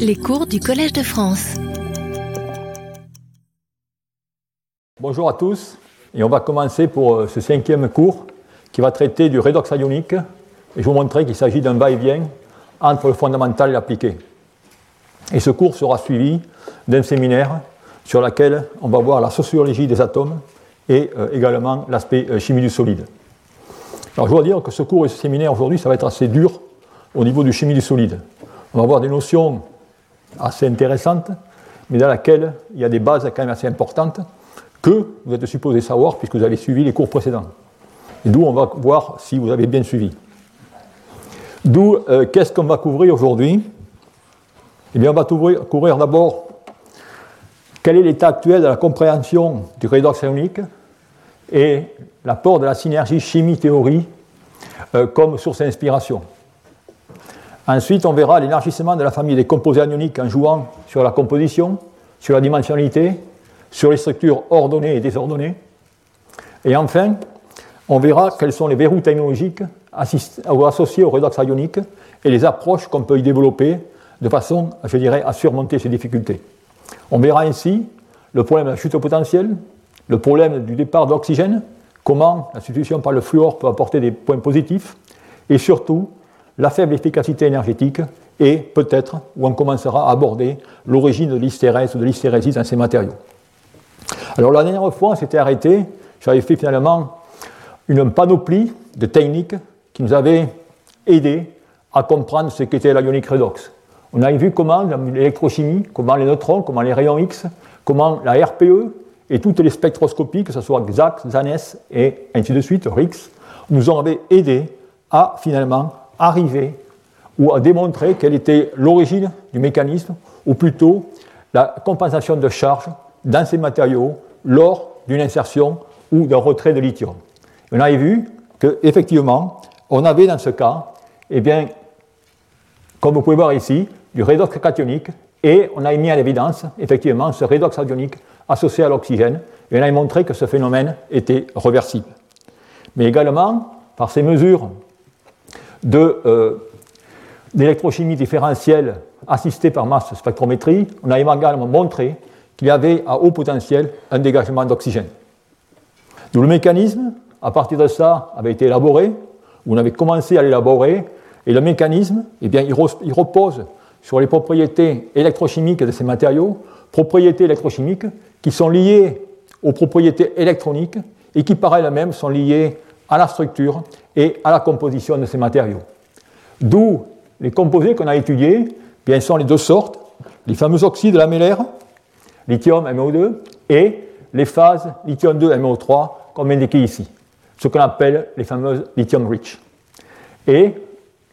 Les cours du Collège de France. Bonjour à tous, et on va commencer pour euh, ce cinquième cours qui va traiter du redox ionique. Et je vous montrer qu'il s'agit d'un va-et-vient entre le fondamental et l'appliqué. Et ce cours sera suivi d'un séminaire sur lequel on va voir la sociologie des atomes et euh, également l'aspect euh, chimie du solide. Alors je dois dire que ce cours et ce séminaire aujourd'hui, ça va être assez dur au niveau du chimie du solide. On va voir des notions assez intéressantes, mais dans lesquelles il y a des bases quand même assez importantes que vous êtes supposé savoir puisque vous avez suivi les cours précédents. D'où on va voir si vous avez bien suivi. D'où, euh, qu'est-ce qu'on va couvrir aujourd'hui? Eh bien, on va couvrir, d'abord quel est l'état actuel de la compréhension du redox ionique et l'apport de la synergie chimie-théorie euh, comme source d'inspiration. Ensuite, on verra l'élargissement de la famille des composés anioniques en jouant sur la composition, sur la dimensionnalité, sur les structures ordonnées et désordonnées. Et enfin, on verra quels sont les verrous technologiques associés au redox ionique et les approches qu'on peut y développer de façon, je dirais, à surmonter ces difficultés. On verra ainsi le problème de la chute au potentiel, le problème du départ d'oxygène, comment la substitution par le fluor peut apporter des points positifs, et surtout la faible efficacité énergétique et peut-être où on commencera à aborder l'origine de l'hystérèse ou de l'hystérésis dans ces matériaux. Alors la dernière fois, on s'était arrêté, j'avais fait finalement une panoplie de techniques qui nous avaient aidé à comprendre ce qu'était l'ionique redox. On avait vu comment l'électrochimie, comment les neutrons, comment les rayons X, comment la RPE et toutes les spectroscopies, que ce soit XAC, ZANES et ainsi de suite, RIX, nous ont aidé à finalement arriver ou à démontrer quelle était l'origine du mécanisme, ou plutôt la compensation de charge dans ces matériaux lors d'une insertion ou d'un retrait de lithium. On avait vu qu'effectivement, on avait dans ce cas, eh bien, comme vous pouvez voir ici, du redox cationique, et on a mis en évidence, effectivement, ce redox anionique associé à l'oxygène, et on a montré que ce phénomène était réversible. Mais également, par ces mesures euh, d'électrochimie différentielle assistée par masse spectrométrie, on a également montré qu'il y avait à haut potentiel un dégagement d'oxygène. D'où le mécanisme, à partir de ça, avait été élaboré, on avait commencé à l'élaborer, et le mécanisme, eh bien, il repose sur les propriétés électrochimiques de ces matériaux, propriétés électrochimiques qui sont liées aux propriétés électroniques et qui, par elles-mêmes, sont liées à la structure et à la composition de ces matériaux. D'où les composés qu'on a étudiés, bien sont les deux sortes, les fameux oxydes lamellaires, lithium MO2, et les phases lithium 2 MO3, comme indiqué ici, ce qu'on appelle les fameuses lithium rich. Et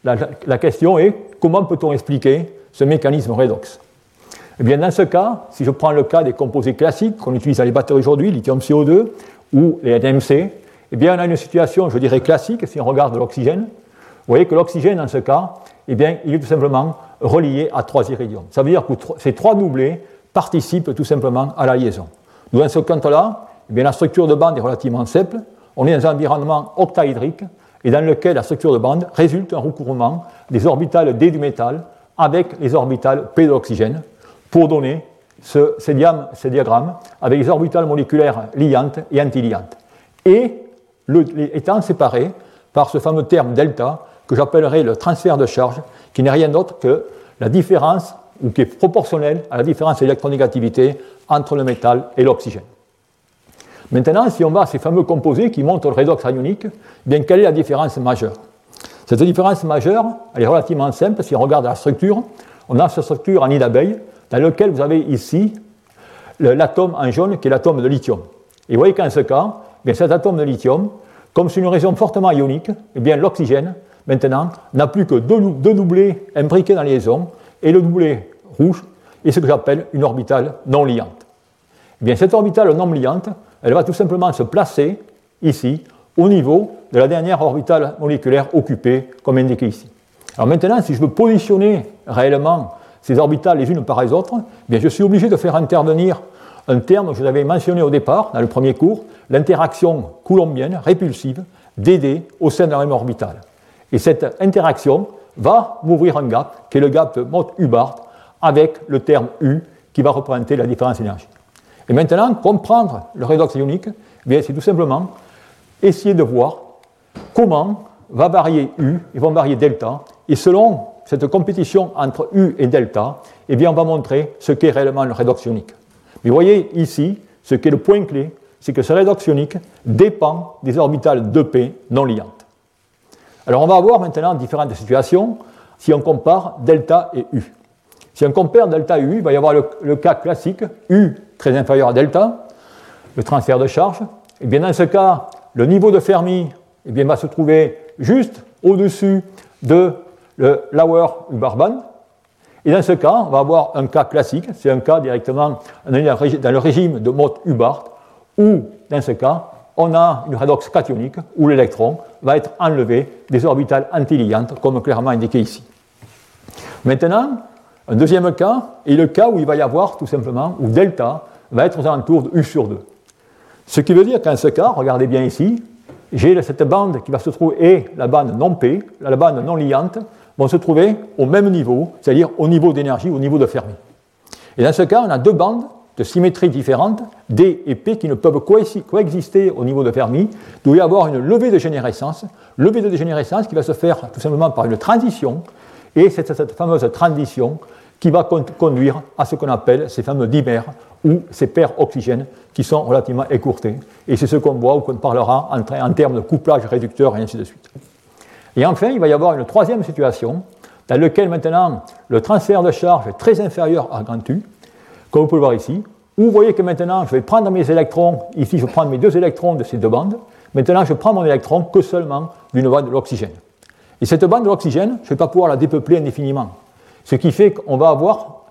la, question est comment peut-on expliquer ce mécanisme redox? Eh bien, dans ce cas, si je prends le cas des composés classiques qu'on utilise dans les batteries aujourd'hui, lithium CO2 ou les NMC, eh bien, on a une situation, je dirais, classique si on regarde l'oxygène. Vous voyez que l'oxygène, dans ce cas, eh bien, il est tout simplement relié à trois iridiums. Ça veut dire que ces trois doublés participent tout simplement à la liaison. dans ce cas-là, eh la structure de bande est relativement simple. On est dans un environnement octaédrique et dans lequel la structure de bande résulte un recouvrement des orbitales D du métal avec les orbitales P de l'oxygène pour donner ce, ces, diagrammes avec les orbitales moléculaires liantes et antiliantes. Et étant séparés par ce fameux terme delta que j'appellerai le transfert de charge, qui n'est rien d'autre que la différence, ou qui est proportionnelle à la différence d'électronégativité entre le métal et l'oxygène. Maintenant, si on va à ces fameux composés qui montrent le redox ionique, bien quelle est la différence majeure? Cette différence majeure, elle est relativement simple. Si on regarde la structure, on a cette structure en nid d'abeille, dans laquelle vous avez ici l'atome en jaune qui est l'atome de lithium. Et vous voyez qu'en ce cas, bien, cet atome de lithium, comme c'est une région fortement ionique, eh bien, l'oxygène, maintenant, n'a plus que deux, doublés imbriqués dans les liaisons, et le doublé rouge est ce que j'appelle une orbitale non liante. Eh bien, cette orbitale non liante, elle va tout simplement se placer ici, au niveau de la dernière orbitale moléculaire occupée, comme indiqué ici. Alors maintenant, si je veux positionner réellement ces orbitales les unes par les autres, eh bien, je suis obligé de faire intervenir un terme que je vous avais mentionné au départ, dans le premier cours, l'interaction coulombienne répulsive d'D au sein la même orbitale. Et cette interaction va m'ouvrir un gap, qui est le gap de Mott-Hubbard, avec le terme U qui va représenter la différence d'énergie. Et maintenant, comprendre le redox ionique, eh c'est tout simplement essayer de voir comment va varier U et vont varier delta, et selon cette compétition entre U et delta, eh bien, on va montrer ce qu'est réellement le redox ionique. Vous voyez ici, ce qui est le point clé, c'est que ce redox ionique dépend des orbitales 2p non liantes. Alors on va avoir maintenant différentes situations si on compare delta et U. Si on compare delta et U, il va y avoir le, cas classique, U très inférieur à delta, le transfert de charge. Et bien dans ce cas, le niveau de Fermi eh bien, va se trouver juste au-dessus de le Lauer-Hubbard Et dans ce cas, on va avoir un cas classique, c'est un cas directement dans le régime de Mott-Hubbard, où dans ce cas, on a une redox cationique où l'électron va être enlevé des orbitales antiliantes, comme clairement indiqué ici. Maintenant, un deuxième cas est le cas où il va y avoir tout simplement, où delta va être aux alentours de U sur 2. Ce qui veut dire qu'en ce cas, regardez bien ici, j'ai cette bande qui va se trouver, et la bande non P, la bande non liante, vont se trouver au même niveau, c'est-à-dire au niveau d'énergie, au niveau de Fermi. Et dans ce cas, on a deux bandes de symétrie différentes, D et P, qui ne peuvent coexister au niveau de Fermi. Il doit y avoir une levée de générescence, levée de dégénérescence qui va se faire tout simplement par une transition, et c'est cette fameuse transition qui va conduire à ce qu'on appelle ces fameux dimères ou ces paires oxygènes qui sont relativement écourtées. Et c'est ce qu'on voit ou qu'on parlera en, termes de couplage réducteur et ainsi de suite. Et enfin, il va y avoir une troisième situation dans laquelle maintenant le transfert de charge est très inférieur à grand U, comme vous pouvez le voir ici, où vous voyez que maintenant je vais prendre mes électrons, ici je prends mes deux électrons de ces deux bandes, maintenant je prends mon électron que seulement d'une bande de l'oxygène. Et cette bande de l'oxygène, je ne vais pas pouvoir la dépeupler indéfiniment. Ce qui fait qu'on va avoir,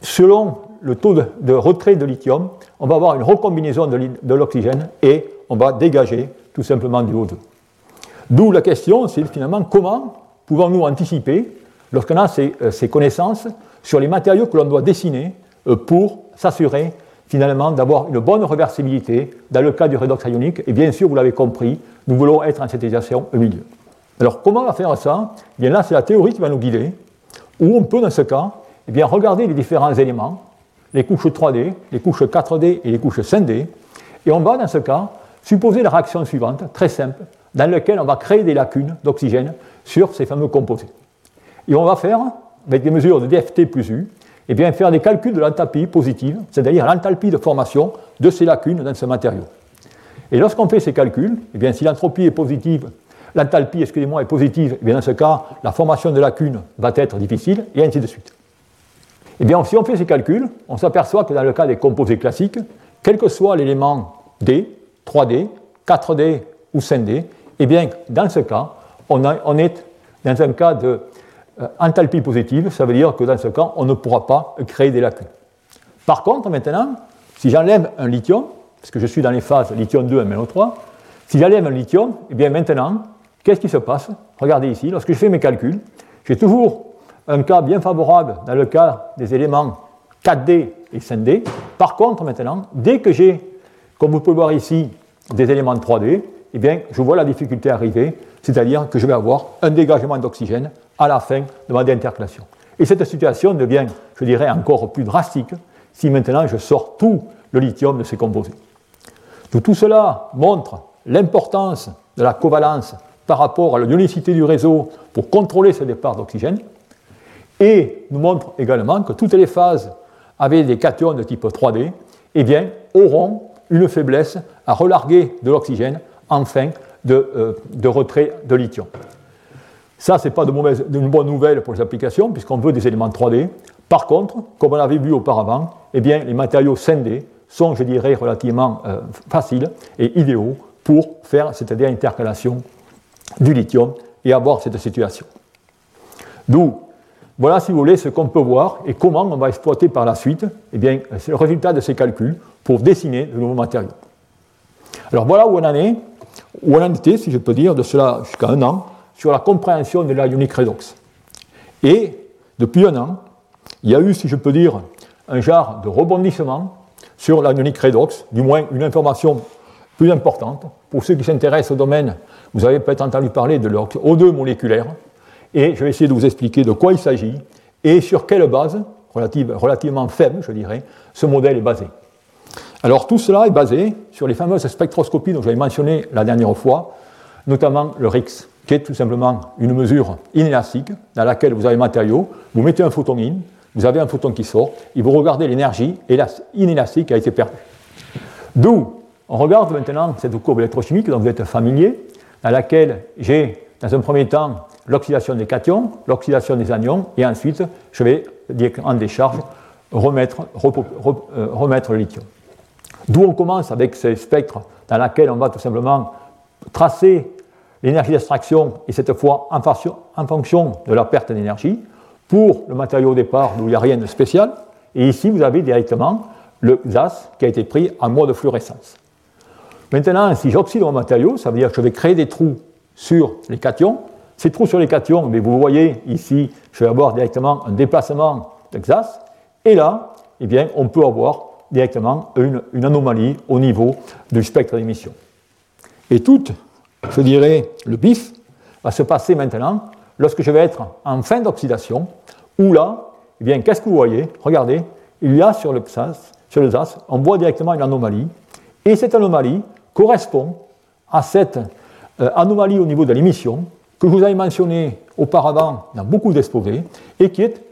selon le taux de, retrait de lithium, on va avoir une recombinaison de, l'oxygène et on va dégager tout simplement du O2. D'où la question, c'est finalement comment pouvons-nous anticiper, lorsqu'on a ces, euh, ces, connaissances, sur les matériaux que l'on doit dessiner euh, pour s'assurer finalement d'avoir une bonne réversibilité dans le cas du redox ionique. Et bien sûr, vous l'avez compris, nous voulons être en synthétisation au milieu. Alors comment on va faire ça? Eh Bien là, c'est la théorie qui va nous guider, où on peut dans ce cas eh bien, regarder les différents éléments, les couches 3D, les couches 4D et les couches 5D, et on va dans ce cas supposer la réaction suivante, très simple, dans laquelle on va créer des lacunes d'oxygène sur ces fameux composés. Et on va faire, avec des mesures de DFT plus U, eh bien, faire des calculs de l'enthalpie positive, c'est-à-dire l'enthalpie de formation de ces lacunes dans ce matériau. Et lorsqu'on fait ces calculs, eh bien, si l'entropie est positive l'enthalpie, excusez-moi, est positive, eh bien dans ce cas, la formation de lacunes va être difficile, et ainsi de suite. Eh bien, si on fait ces calculs, on s'aperçoit que dans le cas des composés classiques, quel que soit l'élément D, 3D, 4D ou 5D, eh bien, dans ce cas, on, est dans un cas de euh, positive, ça veut dire que dans ce cas, on ne pourra pas créer des lacunes. Par contre, maintenant, si j'enlève un lithium, parce que je suis dans les phases lithium 2 et MnO3, si j'enlève un lithium, eh bien maintenant, Qu'est-ce qui se passe? Regardez ici, lorsque je fais mes calculs, j'ai toujours un cas bien favorable dans le cas des éléments 4D et 5D. Par contre, maintenant, dès que j'ai, comme vous pouvez voir ici, des éléments 3D, eh bien, je vois la difficulté arriver, c'est-à-dire que je vais avoir un dégagement d'oxygène à la fin de ma déintercalation. Et cette situation devient, je dirais, encore plus drastique si maintenant je sors tout le lithium de ces composés. Tout cela montre l'importance de la covalence par rapport à l'ionicité du réseau pour contrôler ce départ d'oxygène, et nous montre également que toutes les phases avec des cations de type 3D eh bien, auront une faiblesse à relarguer de l'oxygène en fin de, euh, de, retrait de lithium. Ça, ce n'est pas de, mauvaise, une bonne nouvelle pour les applications, puisqu'on veut des éléments 3D. Par contre, comme on avait vu auparavant, eh bien, les matériaux 5D sont, je dirais, relativement euh, faciles et idéaux pour faire cette intercalation du lithium et avoir cette situation. D'où, voilà si vous voulez ce qu'on peut voir et comment on va exploiter par la suite eh bien, le résultat de ces calculs pour dessiner de nouveaux matériaux. Alors voilà où on en est, on en était, si je peux dire, de cela jusqu'à un an, sur la compréhension de l'ionique redox. Et depuis un an, il y a eu, si je peux dire, un genre de rebondissement sur l'ionique redox, du moins une information plus importante. Pour ceux qui s'intéressent au domaine, vous avez peut-être entendu parler de l'O2 moléculaire. et je vais essayer de vous expliquer de quoi il s'agit et sur quelle base, relative, relativement faible, je dirais, ce modèle est basé. Alors tout cela est basé sur les fameuses spectroscopies dont j'avais mentionné la dernière fois, notamment le RIX, qui est tout simplement une mesure inélastique dans laquelle vous avez un matériau, vous mettez un photon in, vous avez un photon qui sort, et vous regardez l'énergie inélastique qui a été perdue. D'où on regarde maintenant cette courbe électrochimique dont vous êtes familier, dans laquelle j'ai, dans un premier temps, l'oxydation des cations, l'oxydation des anions, et ensuite, je vais, en décharge, remettre, euh, le lithium. D'où on commence avec ces spectres dans lesquels on va tout simplement tracer l'énergie d'extraction, et cette fois en fonction de la perte d'énergie, pour le matériau au départ où il n'y a rien de spécial. Et ici, vous avez directement le gaz qui a été pris en mode fluorescence. Maintenant, si j'oxyde mon matériau, ça veut dire que je vais créer des trous sur les cations. Ces trous sur les cations, mais vous voyez ici, je vais avoir directement un déplacement de gaz. Et là, eh bien, on peut avoir directement une, anomalie au niveau du spectre d'émission. Et tout, je dirais, le bif va se passer maintenant lorsque je vais être en fin d'oxydation, où là, eh bien, qu'est-ce que vous voyez? Regardez, il y a sur le le SAS, on voit directement une anomalie, et cette anomalie correspond à cette euh, anomalie au niveau de l'émission que je vous avais mentionnée auparavant dans beaucoup d'exposés, et qui est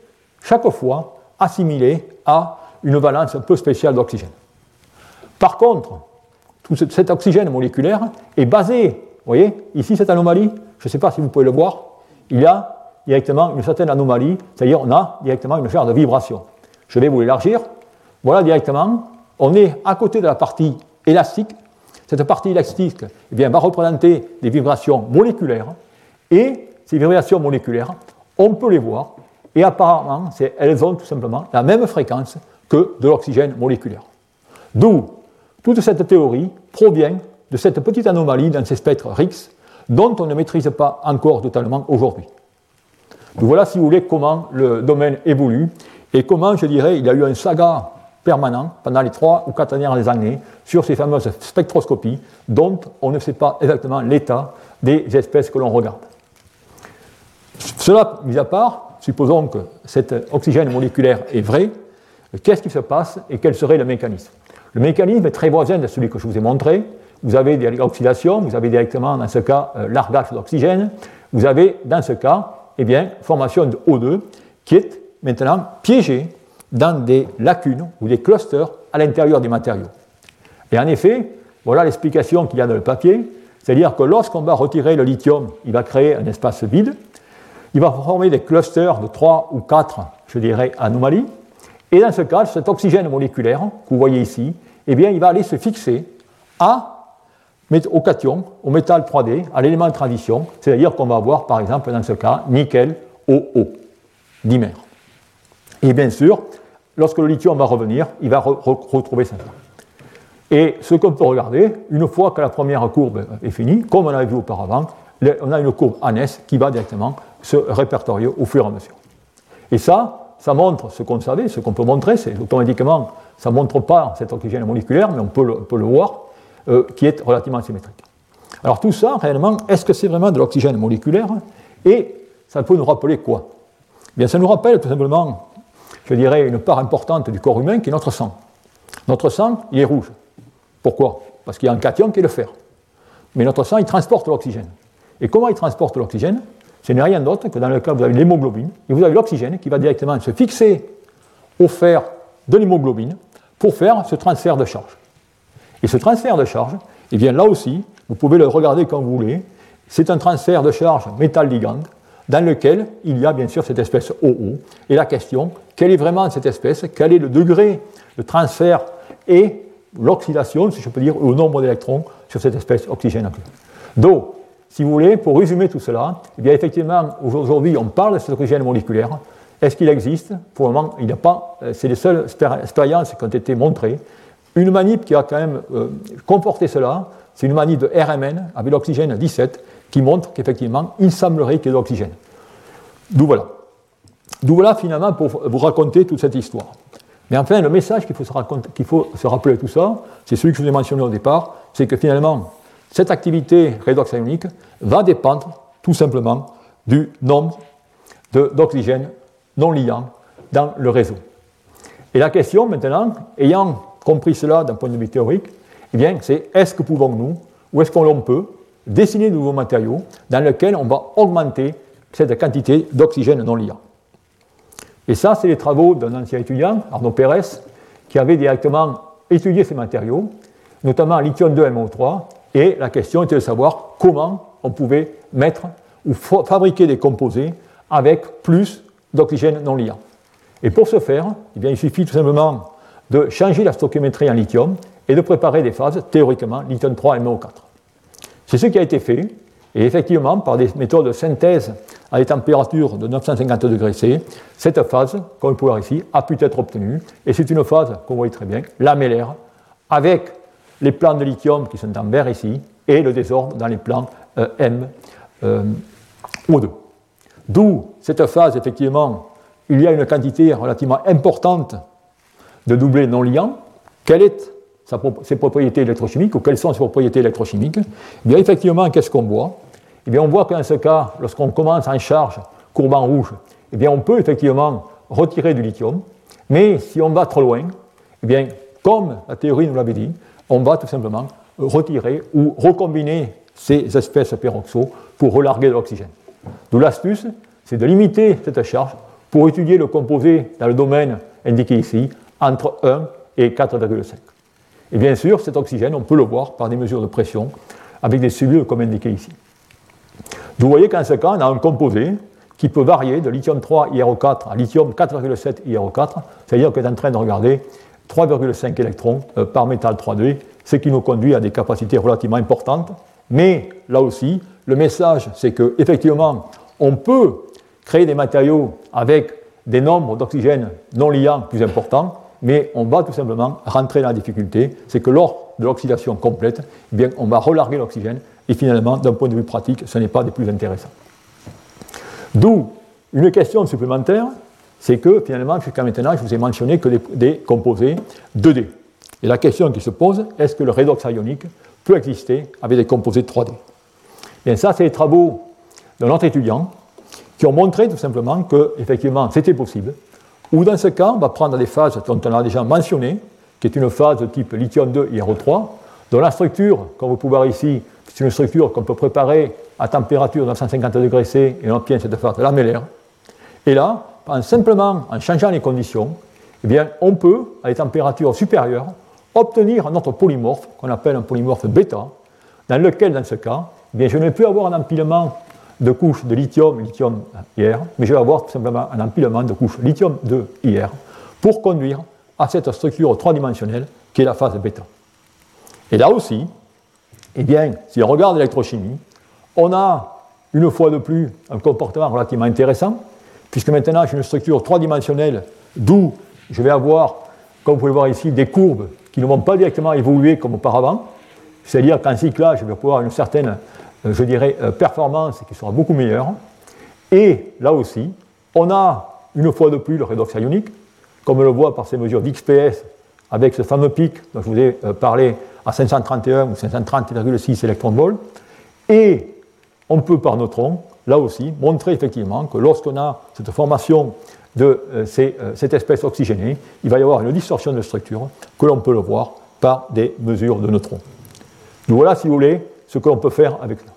chaque fois assimilée à une valence un peu spéciale d'oxygène. Par contre, cet oxygène moléculaire est basé, vous voyez, ici cette anomalie, je ne sais pas si vous pouvez le voir, il y a directement une certaine anomalie, c'est-à-dire on a directement une charge de vibration. Je vais vous l'élargir. Voilà directement, on est à côté de la partie élastique. Cette partie élastique eh bien, va représenter des vibrations moléculaires, et ces vibrations moléculaires, on peut les voir, et apparemment, elles ont tout simplement la même fréquence que de l'oxygène moléculaire. D'où toute cette théorie provient de cette petite anomalie dans ces spectres RIX dont on ne maîtrise pas encore totalement aujourd'hui. Voilà, si vous voulez, comment le domaine évolue et comment, je dirais, il y a eu un saga permanent pendant les trois ou quatre dernières années sur ces fameuses spectroscopies dont on ne sait pas exactement l'état des espèces que l'on regarde. Cela mis à part, supposons que cet oxygène moléculaire est vrai, qu'est-ce qui se passe et quel serait le mécanisme? Le mécanisme est très voisin de celui que je vous ai montré. Vous avez des oxydations, vous avez directement dans ce cas euh, largage d'oxygène, vous avez dans ce cas eh bien, formation de O2 qui est maintenant piégé dans des lacunes ou des clusters à l'intérieur des matériaux. Et en effet, voilà l'explication qu'il y a dans le papier, c'est-à-dire que lorsqu'on va retirer le lithium, il va créer un espace vide, il va former des clusters de 3 ou 4, je dirais, anomalies, et dans ce cas, cet oxygène moléculaire que vous voyez ici, eh bien, il va aller se fixer au cation, au métal 3D, à l'élément de transition, c'est-à-dire qu'on va avoir, par exemple, dans ce cas, nickel OO, dimère. Et bien sûr, lorsque le lithium va revenir, il va retrouver ça. Et ce qu'on peut regarder, une fois que la première courbe est finie, comme on avait vu auparavant, on a une courbe ANS qui va directement se répertorier au fur et à mesure. Et ça, ça montre ce qu'on savait, ce qu'on peut montrer, c'est automatiquement, ça ne montre pas cet oxygène moléculaire, mais on peut le, voir, euh, qui est relativement symétrique. Alors tout ça, réellement, est-ce que c'est vraiment de l'oxygène moléculaire Et ça peut nous rappeler quoi? Bien, ça nous rappelle tout simplement, je dirais, une part importante du corps humain qui est notre sang. Notre sang, il est rouge. Pourquoi? Parce qu'il y a un cation qui est le fer. Mais notre sang, il transporte l'oxygène. Et comment il transporte l'oxygène? Ce n'est rien d'autre que dans le cas où vous avez l'hémoglobine, et vous avez l'oxygène qui va directement se fixer au fer de l'hémoglobine pour faire ce transfert de charge. Et ce transfert de charge, eh bien là aussi, vous pouvez le regarder comme vous voulez, c'est un transfert de charge métal-ligande dans lequel il y a bien sûr cette espèce OO. Et la question, quelle est vraiment cette espèce? Quel est le degré de transfert et l'oxydation, si je peux dire, au nombre d'électrons sur cette espèce oxygène si vous voulez, pour résumer tout cela, eh bien effectivement, aujourd'hui, on parle de cet oxygène moléculaire. Est-ce qu'il existe? Pour le moment, il n'y a pas. Euh, c'est les seules expériences qui ont été montrées. Une manip qui a quand même euh, comporté cela, c'est une manip de RMN avec l'oxygène 17 qui montre qu'effectivement, il semblerait qu'il y ait de l'oxygène. D'où voilà. D'où voilà finalement pour vous raconter toute cette histoire. Mais enfin, le message qu'il faut, qu'il faut se rappeler tout ça, c'est celui que je vous ai mentionné au départ, c'est que finalement, cette activité redox ionique va dépendre tout simplement du nombre d'oxygène non liant dans le réseau. Et la question maintenant, ayant compris cela d'un point de vue théorique, eh bien, c'est est-ce que pouvons-nous, ou est-ce qu'on peut, dessiner de nouveaux matériaux dans lesquels on va augmenter cette quantité d'oxygène non liant? Et ça, c'est les travaux d'un ancien étudiant, Arnaud Pérez, qui avait directement étudié ces matériaux, notamment lithium-2-MO3, et la question était de savoir comment on pouvait mettre ou fabriquer des composés avec plus d'oxygène non liant. Et pour ce faire, eh bien, il suffit tout simplement de changer la stoichiométrie en lithium et de préparer des phases, théoriquement, lithium 3 et MO4. C'est ce qui a été fait, et effectivement, par des méthodes de synthèse à des températures de 950 degrés C, cette phase, comme vous pouvez voir ici, a pu être obtenue, et c'est une phase, vous voyez très bien, lamellaire, avec les plans de lithium qui sont en vert ici, et le désordre dans les plans euh, M, euh, O2. D'où cette phase, effectivement, il y a une quantité relativement importante de doublés non liants. Quelle est ses propriétés électrochimiques ou quelles sont ses propriétés électrochimiques? Eh bien, effectivement, qu'est-ce qu'on voit? Eh bien, On voit que dans ce cas, lorsqu'on commence en charge courbe rouge, eh bien, on peut effectivement retirer du lithium, mais si on va trop loin, eh bien, comme la théorie nous l'avait dit, on va tout simplement retirer ou recombiner ces espèces peroxo pour relarguer de l'oxygène. D'où l'astuce, c'est de limiter cette charge pour étudier le composé dans le domaine indiqué ici entre 1 et 4,5. Et bien sûr, cet oxygène, on peut le voir par des mesures de pression avec des cellules comme indiqué ici. Vous voyez qu'en ce cas, on a un composé qui peut varier de lithium 3 IRO4 à lithium 4,7 IRO4, c'est-à-dire qu'on est en train de regarder 3,5 électrons euh, par métal 3D, ce qui nous conduit à des capacités relativement importantes. Mais là aussi, le message, c'est qu'effectivement, on peut créer des matériaux avec des nombres d'oxygène non liants plus importants, mais on va tout simplement rentrer dans la difficulté, c'est que lors de l'oxydation complète, eh bien, on va relarguer l'oxygène, et finalement, d'un point de vue pratique, ce n'est pas des plus intéressants. D'où une question supplémentaire, c'est que finalement, jusqu'à maintenant, je vous ai mentionné que des, composés 2D. Et la question qui se pose, est-ce que le redox ionique peut exister avec des composés 3D Bien, ça, c'est les travaux d'un autre étudiant qui ont montré tout simplement que, effectivement, c'était possible ou dans ce cas, on va prendre des phases dont on a déjà mentionné, qui est une phase de type lithium-2 IRO3, dont la structure, comme vous pouvez voir ici, c'est une structure qu'on peut préparer à température de 950 degrés C et on obtient cette phase lamellaire. Et là, en simplement en changeant les conditions, eh bien, on peut, à des températures supérieures, obtenir un autre polymorphe qu'on appelle un polymorphe bêta, dans lequel, dans ce cas, eh bien, je ne vais plus avoir un empilement de couches de lithium, lithium IR, mais je vais avoir tout simplement un empilement de couches lithium 2 IR pour conduire à cette structure trois-dimensionnelle qui est la phase bêta. Et là aussi, eh bien, si on regarde l'électrochimie, on a une fois de plus un comportement relativement intéressant, puisque maintenant j'ai une structure trois-dimensionnelle, d'où je vais avoir, comme vous pouvez voir ici, des courbes qui ne vont pas directement évoluer comme auparavant, c'est-à-dire qu'en cyclage, je vais pouvoir une certaine euh, je dirais, euh, performance qui sera beaucoup meilleure. Et là aussi, on a une fois de plus le redox ionique, comme on le voit par ces mesures d'XPS avec ce fameux pic dont je vous ai euh, parlé à 531 ou 530,6 électronvolts. Et on peut par neutron, là aussi, montrer effectivement que lorsqu'on a cette formation de cette espèce oxygénée, il va y avoir une distorsion de structure que l'on peut le voir par des mesures de neutrons. Donc voilà, si vous voulez, ce que l'on peut faire avec ça.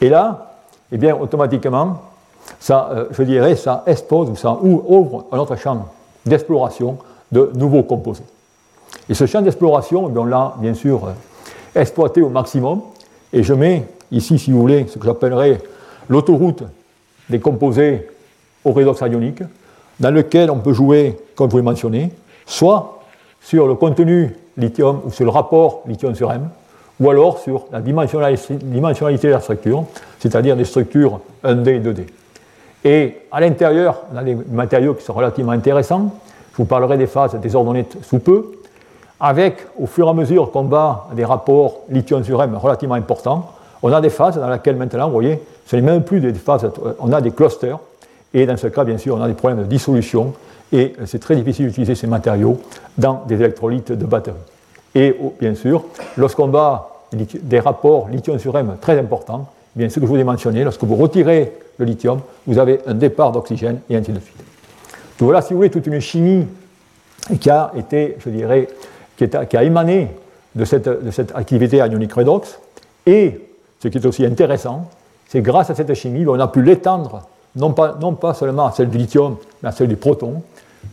Et là, eh bien, automatiquement, ça, euh, je dirais, ça expose ou ça ouvre un autre champ d'exploration de nouveaux composés. Et ce champ d'exploration, eh on l'a bien sûr euh, exploité au maximum. Et je mets ici, si vous voulez, ce que j'appellerais l'autoroute des composés au redox ionique, dans lequel on peut jouer, comme je vous l'ai mentionné, soit sur le contenu lithium ou sur le rapport lithium sur M, ou alors sur la dimensionnalité de la structure, c'est-à-dire des structures 1D et 2D. Et à l'intérieur, on a des matériaux qui sont relativement intéressants. Je vous parlerai des phases désordonnées sous peu, avec, au fur et à mesure qu'on va à des rapports lithium sur M relativement importants, on a des phases dans lesquelles maintenant, vous voyez, ce n'est même plus des phases, on a des clusters, et dans ce cas, bien sûr, on a des problèmes de dissolution, et c'est très difficile d'utiliser ces matériaux dans des électrolytes de batterie. Et bien sûr, lorsqu'on va des rapports lithium sur M très importants, bien, ce que je vous ai mentionné, lorsque vous retirez le lithium, vous avez un départ d'oxygène et ainsi de. Donc voilà, si vous voulez, toute une chimie qui a été, je dirais, qui, a émané de cette, de cette activité ionique redox. Et ce qui est aussi intéressant, c'est grâce à cette chimie, on a pu l'étendre, non pas, seulement à celle du lithium, mais à celle du proton,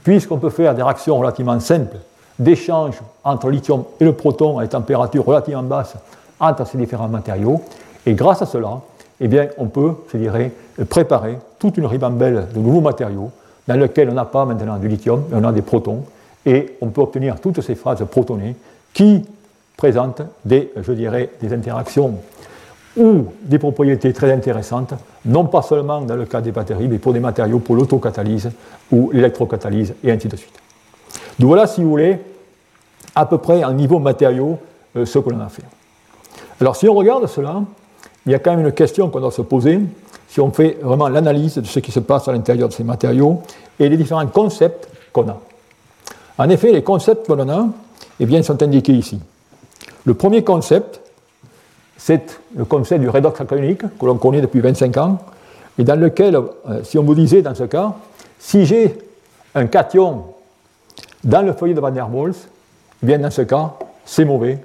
puisqu'on peut faire des réactions relativement simples d'échange entre lithium et le proton à des températures relativement basses entre ces différents matériaux. Et grâce à cela, eh bien, on peut, je dirais, préparer toute une ribambelle de nouveaux matériaux dans lesquels on n'a pas maintenant du lithium, mais on a des protons, et on peut obtenir toutes ces phases protonées qui présentent des, je dirais, des interactions ou des propriétés très intéressantes, non pas seulement dans le cas des batteries, mais pour des matériaux pour l'autocatalyse ou l'électrocatalyse, et ainsi de suite. Donc voilà, si vous voulez, à peu près en niveau matériaux, euh, ce que l'on a fait. Alors si on regarde cela, il y a quand même une question qu'on doit se poser, si on fait vraiment l'analyse de ce qui se passe à l'intérieur de ces matériaux et les différents concepts qu'on a. En effet, les concepts que l'on a eh bien, sont indiqués ici. Le premier concept, c'est le concept du redox acryonique que l'on connaît depuis 25 ans, et dans lequel, euh, si on vous disait dans ce cas, si j'ai un cation dans le feuillet de Van der Waals, eh bien dans ce cas, c'est mauvais,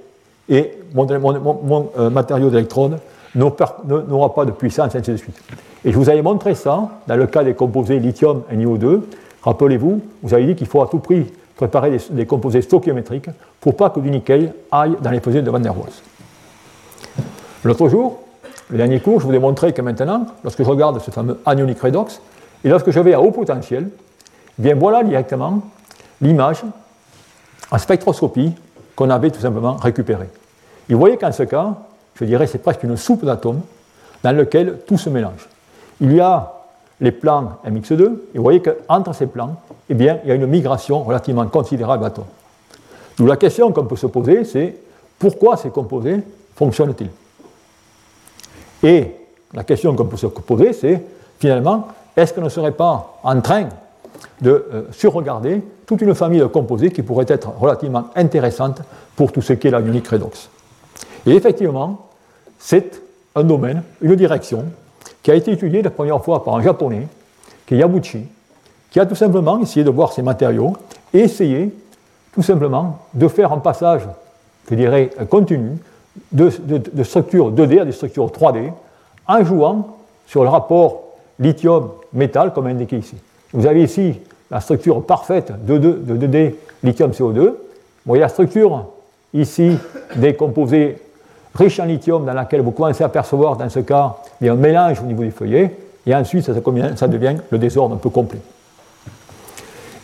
et mon, euh, matériau d'électrode n'aura pas de puissance, ainsi de suite. Et je vous avais montré ça dans le cas des composés lithium et NiO2. Rappelez-vous, vous avez dit qu'il faut à tout prix préparer des, composés stoichiométriques pour pas que du nickel aille dans les fusées de Van der Waals. L'autre jour, le dernier cours, je vous ai montré que maintenant, lorsque je regarde ce fameux anionic redox, et lorsque je vais à haut potentiel, eh bien voilà directement l'image en spectroscopie qu'on avait tout simplement récupérée. Et vous voyez qu'en ce cas, je dirais c'est presque une soupe d'atomes dans laquelle tout se mélange. Il y a les plans MX2, et vous voyez qu'entre ces plans, eh bien, il y a une migration relativement considérable d'atomes. Donc la question qu'on peut se poser, c'est pourquoi ces composés fonctionnent-ils? Et la question qu'on peut se poser, c'est finalement, est-ce qu'on ne serait pas en train de euh, surregarder toute une famille de composés qui pourraient être relativement intéressantes pour tout ce qui est la unique redox? Et effectivement, c'est un domaine, une direction, qui a été étudiée la première fois par un japonais, qui est Yabuchi, qui a tout simplement essayé de voir ces matériaux et essayé tout simplement de faire un passage, je dirais, continu de, de structures 2D à des structures 3D en jouant sur le rapport lithium-métal comme indiqué ici. Vous avez ici la structure parfaite de 2D lithium-CO2. Vous voyez la structure ici des composés riches en lithium dans laquelle vous commencez à percevoir dans ce cas il y a un mélange au niveau du feuillet et ensuite ça devient le désordre un peu complet.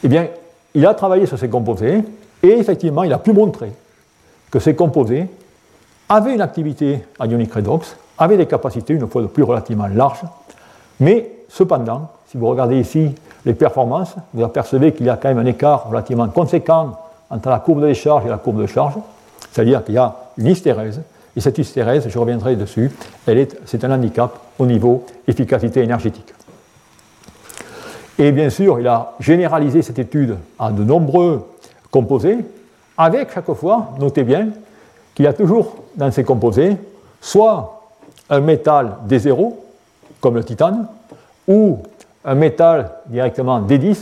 Eh bien, il a travaillé sur ces composés et effectivement, il a pu montrer que ces composés avaient une activité ionique redox, avaient des capacités, une fois de plus, relativement larges, mais cependant, si vous regardez ici les performances, vous apercevez qu'il y a quand même un écart relativement conséquent entre la courbe de décharge et la courbe de charge, c'est-à-dire qu'il y a une hystérèse, et cette hystérèse, je reviendrai dessus, c'est un handicap au niveau efficacité énergétique. Et bien sûr, il a généralisé cette étude à de nombreux composés, avec chaque fois, notez bien, qu'il y a toujours dans ces composés soit un métal D0, comme le titane, ou un métal directement D10,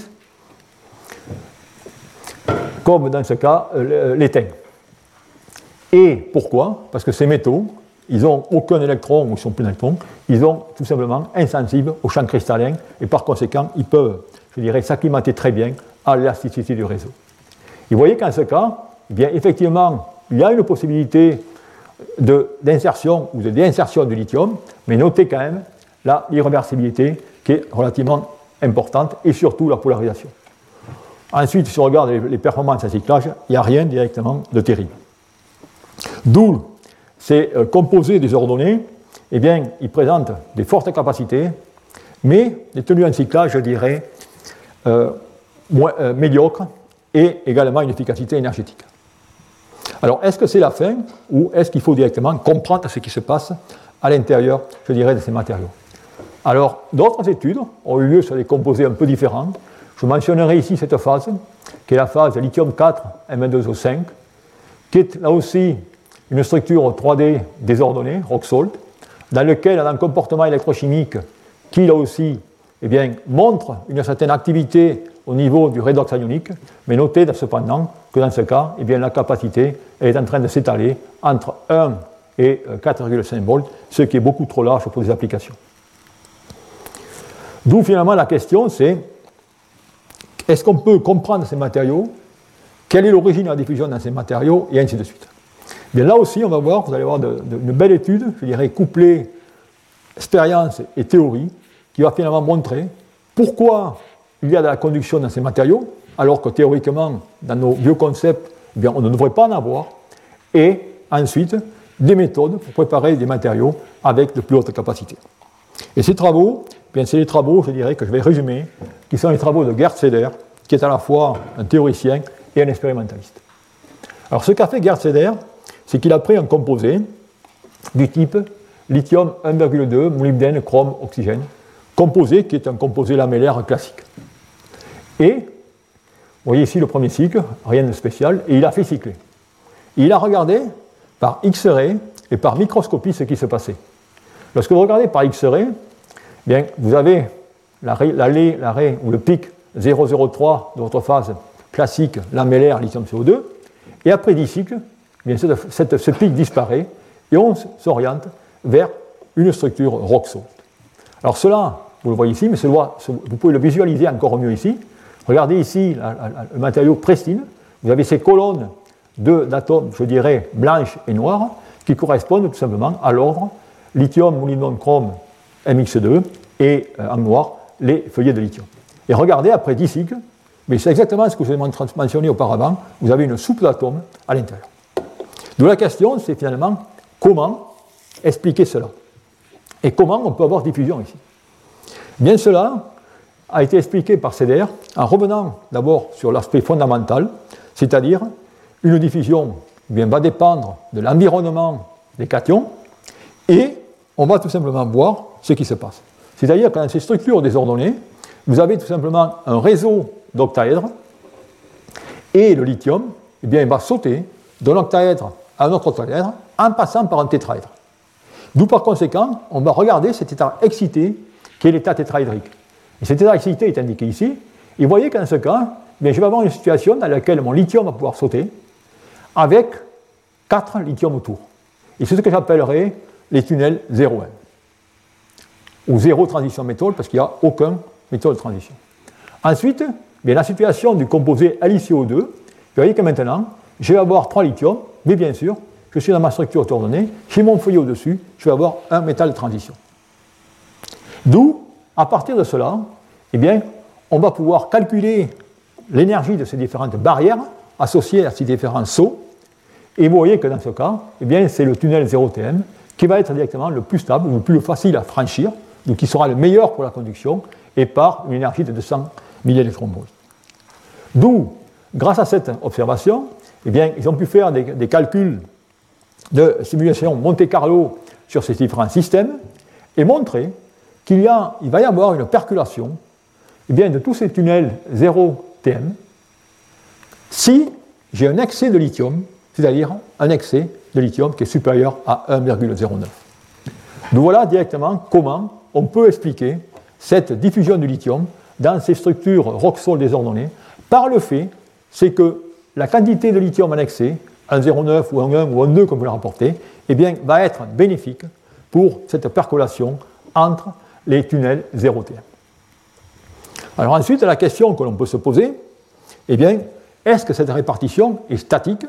comme dans ce cas euh, l'étain. Et pourquoi? Parce que ces métaux, ils n'ont aucun électron ou ils sont pleins d'électrons, ils sont tout simplement insensibles au champ cristallin et par conséquent, ils peuvent, je dirais, s'acclimater très bien à l'élasticité du réseau. Et vous voyez qu'en ce cas, eh effectivement, il y a une possibilité d'insertion ou de déinsertion du lithium, mais notez quand même l'irréversibilité qui est relativement importante et surtout la polarisation. Ensuite, si on regarde les performances à cyclage, il n'y a rien directement de terrible. D'où ces euh, composés désordonnés, eh bien, ils présentent des fortes capacités, mais des tenues en cyclage, je dirais, euh, euh, médiocres et également une efficacité énergétique. Alors, est-ce que c'est la fin ou est-ce qu'il faut directement comprendre ce qui se passe à l'intérieur, je dirais, de ces matériaux? Alors, d'autres études ont eu lieu sur des composés un peu différents. Je mentionnerai ici cette phase, qui est la phase lithium 4 M2O5, qui est là aussi une structure 3D désordonnée, rock salt, dans lequel on a un comportement électrochimique qui, là aussi, eh bien, montre une certaine activité au niveau du redox ionique, mais notez cependant que dans ce cas, eh bien, la capacité est en train de s'étaler entre 1 et 4,5 volts, ce qui est beaucoup trop large pour des applications. D'où finalement la question, c'est est-ce qu'on peut comprendre ces matériaux? Quelle est l'origine de la diffusion dans ces matériaux? Et ainsi de suite. Bien là aussi, on va voir, vous allez voir une belle étude, je dirais couplée expérience et théorie, qui va finalement montrer pourquoi il y a de la conduction dans ces matériaux, alors que théoriquement, dans nos vieux concepts, eh bien, on ne devrait pas en avoir, et ensuite des méthodes pour préparer des matériaux avec de plus hautes capacités. Et ces travaux, bien, c'est les travaux, je dirais, que je vais résumer, qui sont les travaux de Gerd Seder, qui est à la fois un théoricien et un expérimentaliste. Alors, ce qu'a fait Gerd Seder, c'est qu'il a pris un composé du type lithium 1,2, molybdène, chrome, oxygène, composé qui est un composé lamellaire classique. Et, vous voyez ici le premier cycle, rien de spécial, et il a fait cycler. il a regardé par X-ray et par microscopie ce qui se passait. Lorsque vous regardez par X-ray, bien, vous avez l'arrêt ou le pic 003 de votre phase classique lamellaire lithium CO2, et après 10 cycles, bien, ce pic disparaît et on s'oriente vers une structure rock salt. Alors cela, vous le voyez ici, mais vous pouvez le visualiser encore mieux ici. Regardez ici le matériau pristine. Vous avez ces colonnes d'atomes, je dirais, blanches et noires, qui correspondent tout simplement à l'ordre lithium, molybdène, chrome, MX2, et euh, en noir, les feuillets de lithium. Et regardez, après 10 cycles, mais c'est exactement ce que je vous ai mentionné auparavant, vous avez une soupe d'atomes à l'intérieur. Donc la question, c'est finalement comment expliquer cela? Et comment on peut avoir diffusion ici? Bien cela a été expliqué par CDR en revenant d'abord sur l'aspect fondamental, c'est-à-dire une diffusion bien, va dépendre de l'environnement des cations et on va tout simplement voir ce qui se passe. C'est-à-dire que dans ces structures désordonnées, vous avez tout simplement un réseau d'octaèdres et le lithium eh bien, va sauter d'un octaèdre à un autre octaèdre en passant par un tétraèdre. D'où par conséquent, on va regarder cet état excité qui est l'état tétraédrique. Et cet état excité est indiqué ici. Et vous voyez qu'en ce cas, je vais avoir une situation dans laquelle mon lithium va pouvoir sauter avec 4 lithiums autour. Et c'est ce que j'appellerais les tunnels 0,1. Ou zéro transition méthode parce qu'il n'y a aucun méthode de transition. Ensuite, bien, la situation du composé LiCO2, vous voyez que maintenant, je vais avoir 3 lithiums, mais bien sûr, je suis dans ma structure ordonnée, j'ai mon feuillet au-dessus, je vais avoir un métal de transition. D'où, à partir de cela, eh bien, on va pouvoir calculer l'énergie de ces différentes barrières associées à ces différents sauts. Et vous voyez que dans ce cas, eh c'est le tunnel 0TM qui va être directement le plus stable, le plus facile à franchir, donc qui sera le meilleur pour la conduction, et par une énergie de 200 milliélectronvolts. D'où, grâce à cette observation, eh bien, ils ont pu faire des calculs de simulation Monte Carlo sur ces différents systèmes et montrer qu'il va y avoir une percolation eh bien, de tous ces tunnels 0 TM si j'ai un excès de lithium, c'est-à-dire un excès de lithium qui est supérieur à 1,09. Donc voilà directement comment on peut expliquer cette diffusion du lithium dans ces structures rock-sol désordonnées par le fait, que la quantité de lithium en excès un 0,9 ou un 1 ou un 2 comme vous le rapportez, eh va être bénéfique pour cette percolation entre les tunnels 0T. Alors ensuite, la question que l'on peut se poser, eh bien, est-ce que cette répartition est statique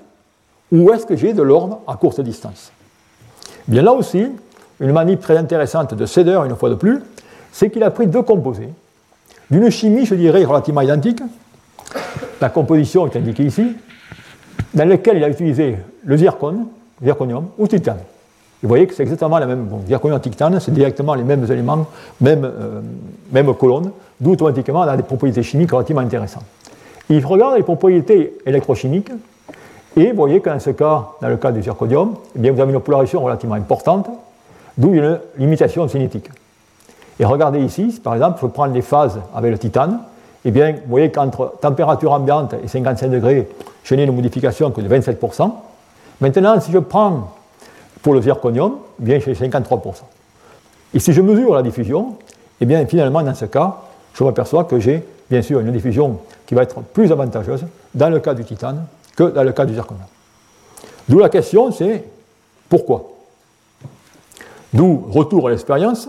ou est-ce que j'ai de l'ordre à courte distance? Bien là aussi, une manip très intéressante de Seder, une fois de plus, c'est qu'il a pris deux composés, d'une chimie, je dirais, relativement identique. La composition est indiquée ici, dans lequel il a utilisé le zircon, zirconium ou titane. Vous voyez que c'est exactement la même. Bon, zirconium titane, c'est directement les mêmes éléments, même, euh, même colonne, d'où automatiquement on a des propriétés chimiques relativement intéressantes. Il regarde les propriétés électrochimiques, et vous voyez que dans ce cas, dans le cas du zirconium, eh bien, vous avez une polarisation relativement importante, d'où une limitation cinétique. Et regardez ici, par exemple, je prends les phases avec le titane, eh bien, vous voyez qu'entre température ambiante et 55 degrés, je n'ai une modification que de 27%. Maintenant, si je prends pour le zirconium, bien, j'ai 53%. Et si je mesure la diffusion, eh bien finalement dans ce cas, je m'aperçois que j'ai bien sûr une diffusion qui va être plus avantageuse dans le cas du titane que dans le cas du zirconium. D'où la question, c'est pourquoi? D'où retour à l'expérience,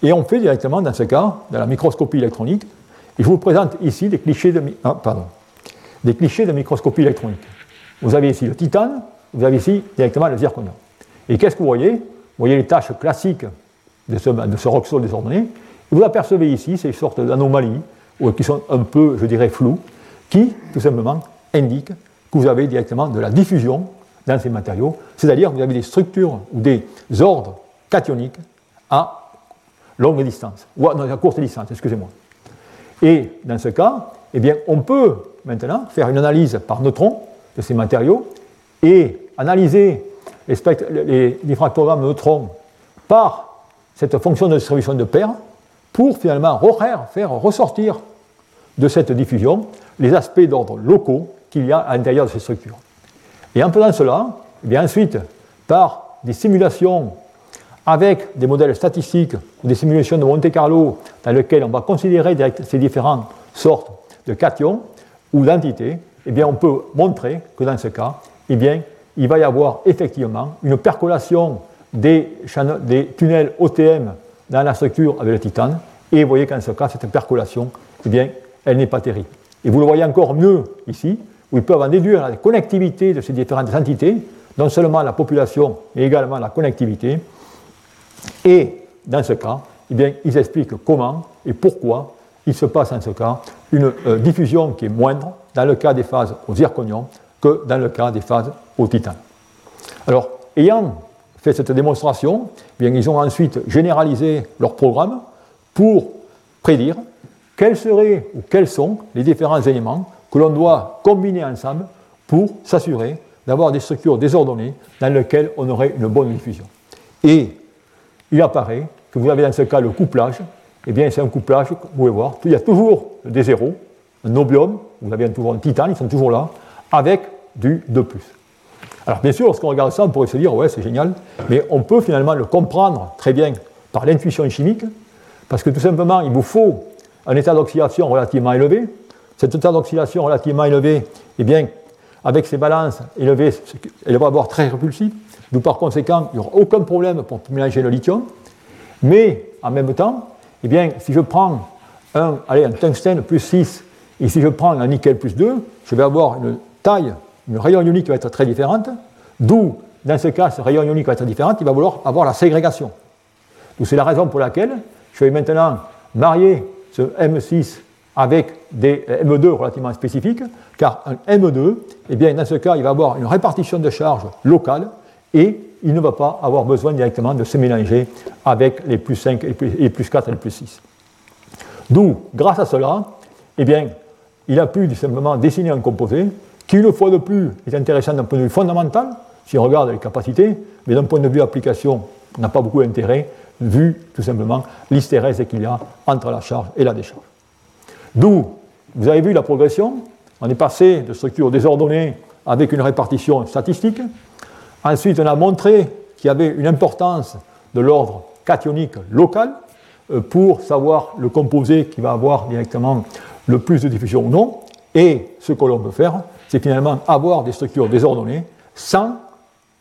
et on fait directement dans ce cas, dans la microscopie électronique, et je vous présente ici des clichés de, ah, des clichés de microscopie électronique. Vous avez ici le titane, vous avez ici directement le zirconium. Et qu'est-ce que vous voyez Vous voyez les tâches classiques de ce, de ce désordonné. Vous apercevez ici ces sortes d'anomalies qui sont un peu, je dirais, floues, qui, tout simplement, indiquent que vous avez directement de la diffusion dans ces matériaux, c'est-à-dire que vous avez des structures ou des ordres cationiques à longue distance, ou à, courte distance, excusez-moi. Et dans ce cas, eh bien, on peut maintenant faire une analyse par neutrons de ces matériaux et analyser les, les diffractogrammes de neutrons par cette fonction de distribution de paires pour finalement faire ressortir de cette diffusion les aspects d'ordre locaux qu'il y a à l'intérieur de ces structures. Et en faisant cela, et eh bien ensuite, par des simulations avec des modèles statistiques ou des simulations de Monte Carlo dans lesquelles on va considérer ces différentes sortes de cations ou d'entités, eh bien on peut montrer que dans ce cas, eh bien, il va y avoir effectivement une percolation des, tunnels OTM dans la structure avec le titane. Et vous voyez qu'en ce cas, cette percolation, eh bien, elle n'est pas terrible. Et vous le voyez encore mieux ici, où ils peuvent en déduire la connectivité de ces différentes entités, non seulement la population, mais également la connectivité. Et dans ce cas, eh bien, ils expliquent comment et pourquoi il se passe en ce cas une euh, diffusion qui est moindre dans le cas des phases au zirconium que dans le cas des phases au titane. Alors, ayant fait cette démonstration, eh bien, ils ont ensuite généralisé leur programme pour prédire quels seraient ou quels sont les différents éléments que l'on doit combiner ensemble pour s'assurer d'avoir des structures désordonnées dans lesquelles on aurait une bonne diffusion. Et il apparaît que vous avez dans ce cas le couplage, eh bien c'est un couplage, vous pouvez voir, il y a toujours des zéros, un nobium, vous avez toujours un titane, ils sont toujours là, avec du 2+. Alors bien sûr, lorsqu'on regarde ça, on pourrait se dire, ouais, c'est génial, mais on peut finalement le comprendre très bien par l'intuition chimique, parce que tout simplement, il vous faut un état d'oxydation relativement élevé. Cet état d'oxydation relativement élevé, eh bien, avec ses balances élevées, elle va avoir très repulsif, d'où par conséquent, il n'y aura aucun problème pour mélanger le lithium. Mais en même temps, eh bien, si je prends un, allez, un tungstène plus 6 et si je prends un nickel plus 2, je vais avoir une taille, une rayon ionique va être très différente, d'où, dans ce cas, ce rayon ionique va être différent, il va vouloir avoir la ségrégation. C'est la raison pour laquelle je vais maintenant marier ce M6 avec des M2 relativement spécifiques, car un M2, eh bien, dans ce cas, il va avoir une répartition de charge locale et il ne va pas avoir besoin directement de se mélanger avec les plus 5, les plus, 4 et les plus 6. D'où, grâce à cela, eh bien, il a pu simplement dessiner un composé qui, une fois de plus, est intéressant d'un point de vue fondamental, si on regarde les capacités, mais d'un point de vue application, n'a pas beaucoup d'intérêt, vu tout simplement l'hystérèse qu'il y a entre la charge et la décharge. D'où, vous avez vu la progression, on est passé de structures désordonnées avec une répartition statistique. Ensuite, on a montré qu'il y avait une importance de l'ordre cationique local euh, pour savoir le composé qui va avoir directement le plus de diffusion ou non. Et ce que l'on peut faire, c'est finalement avoir des structures désordonnées sans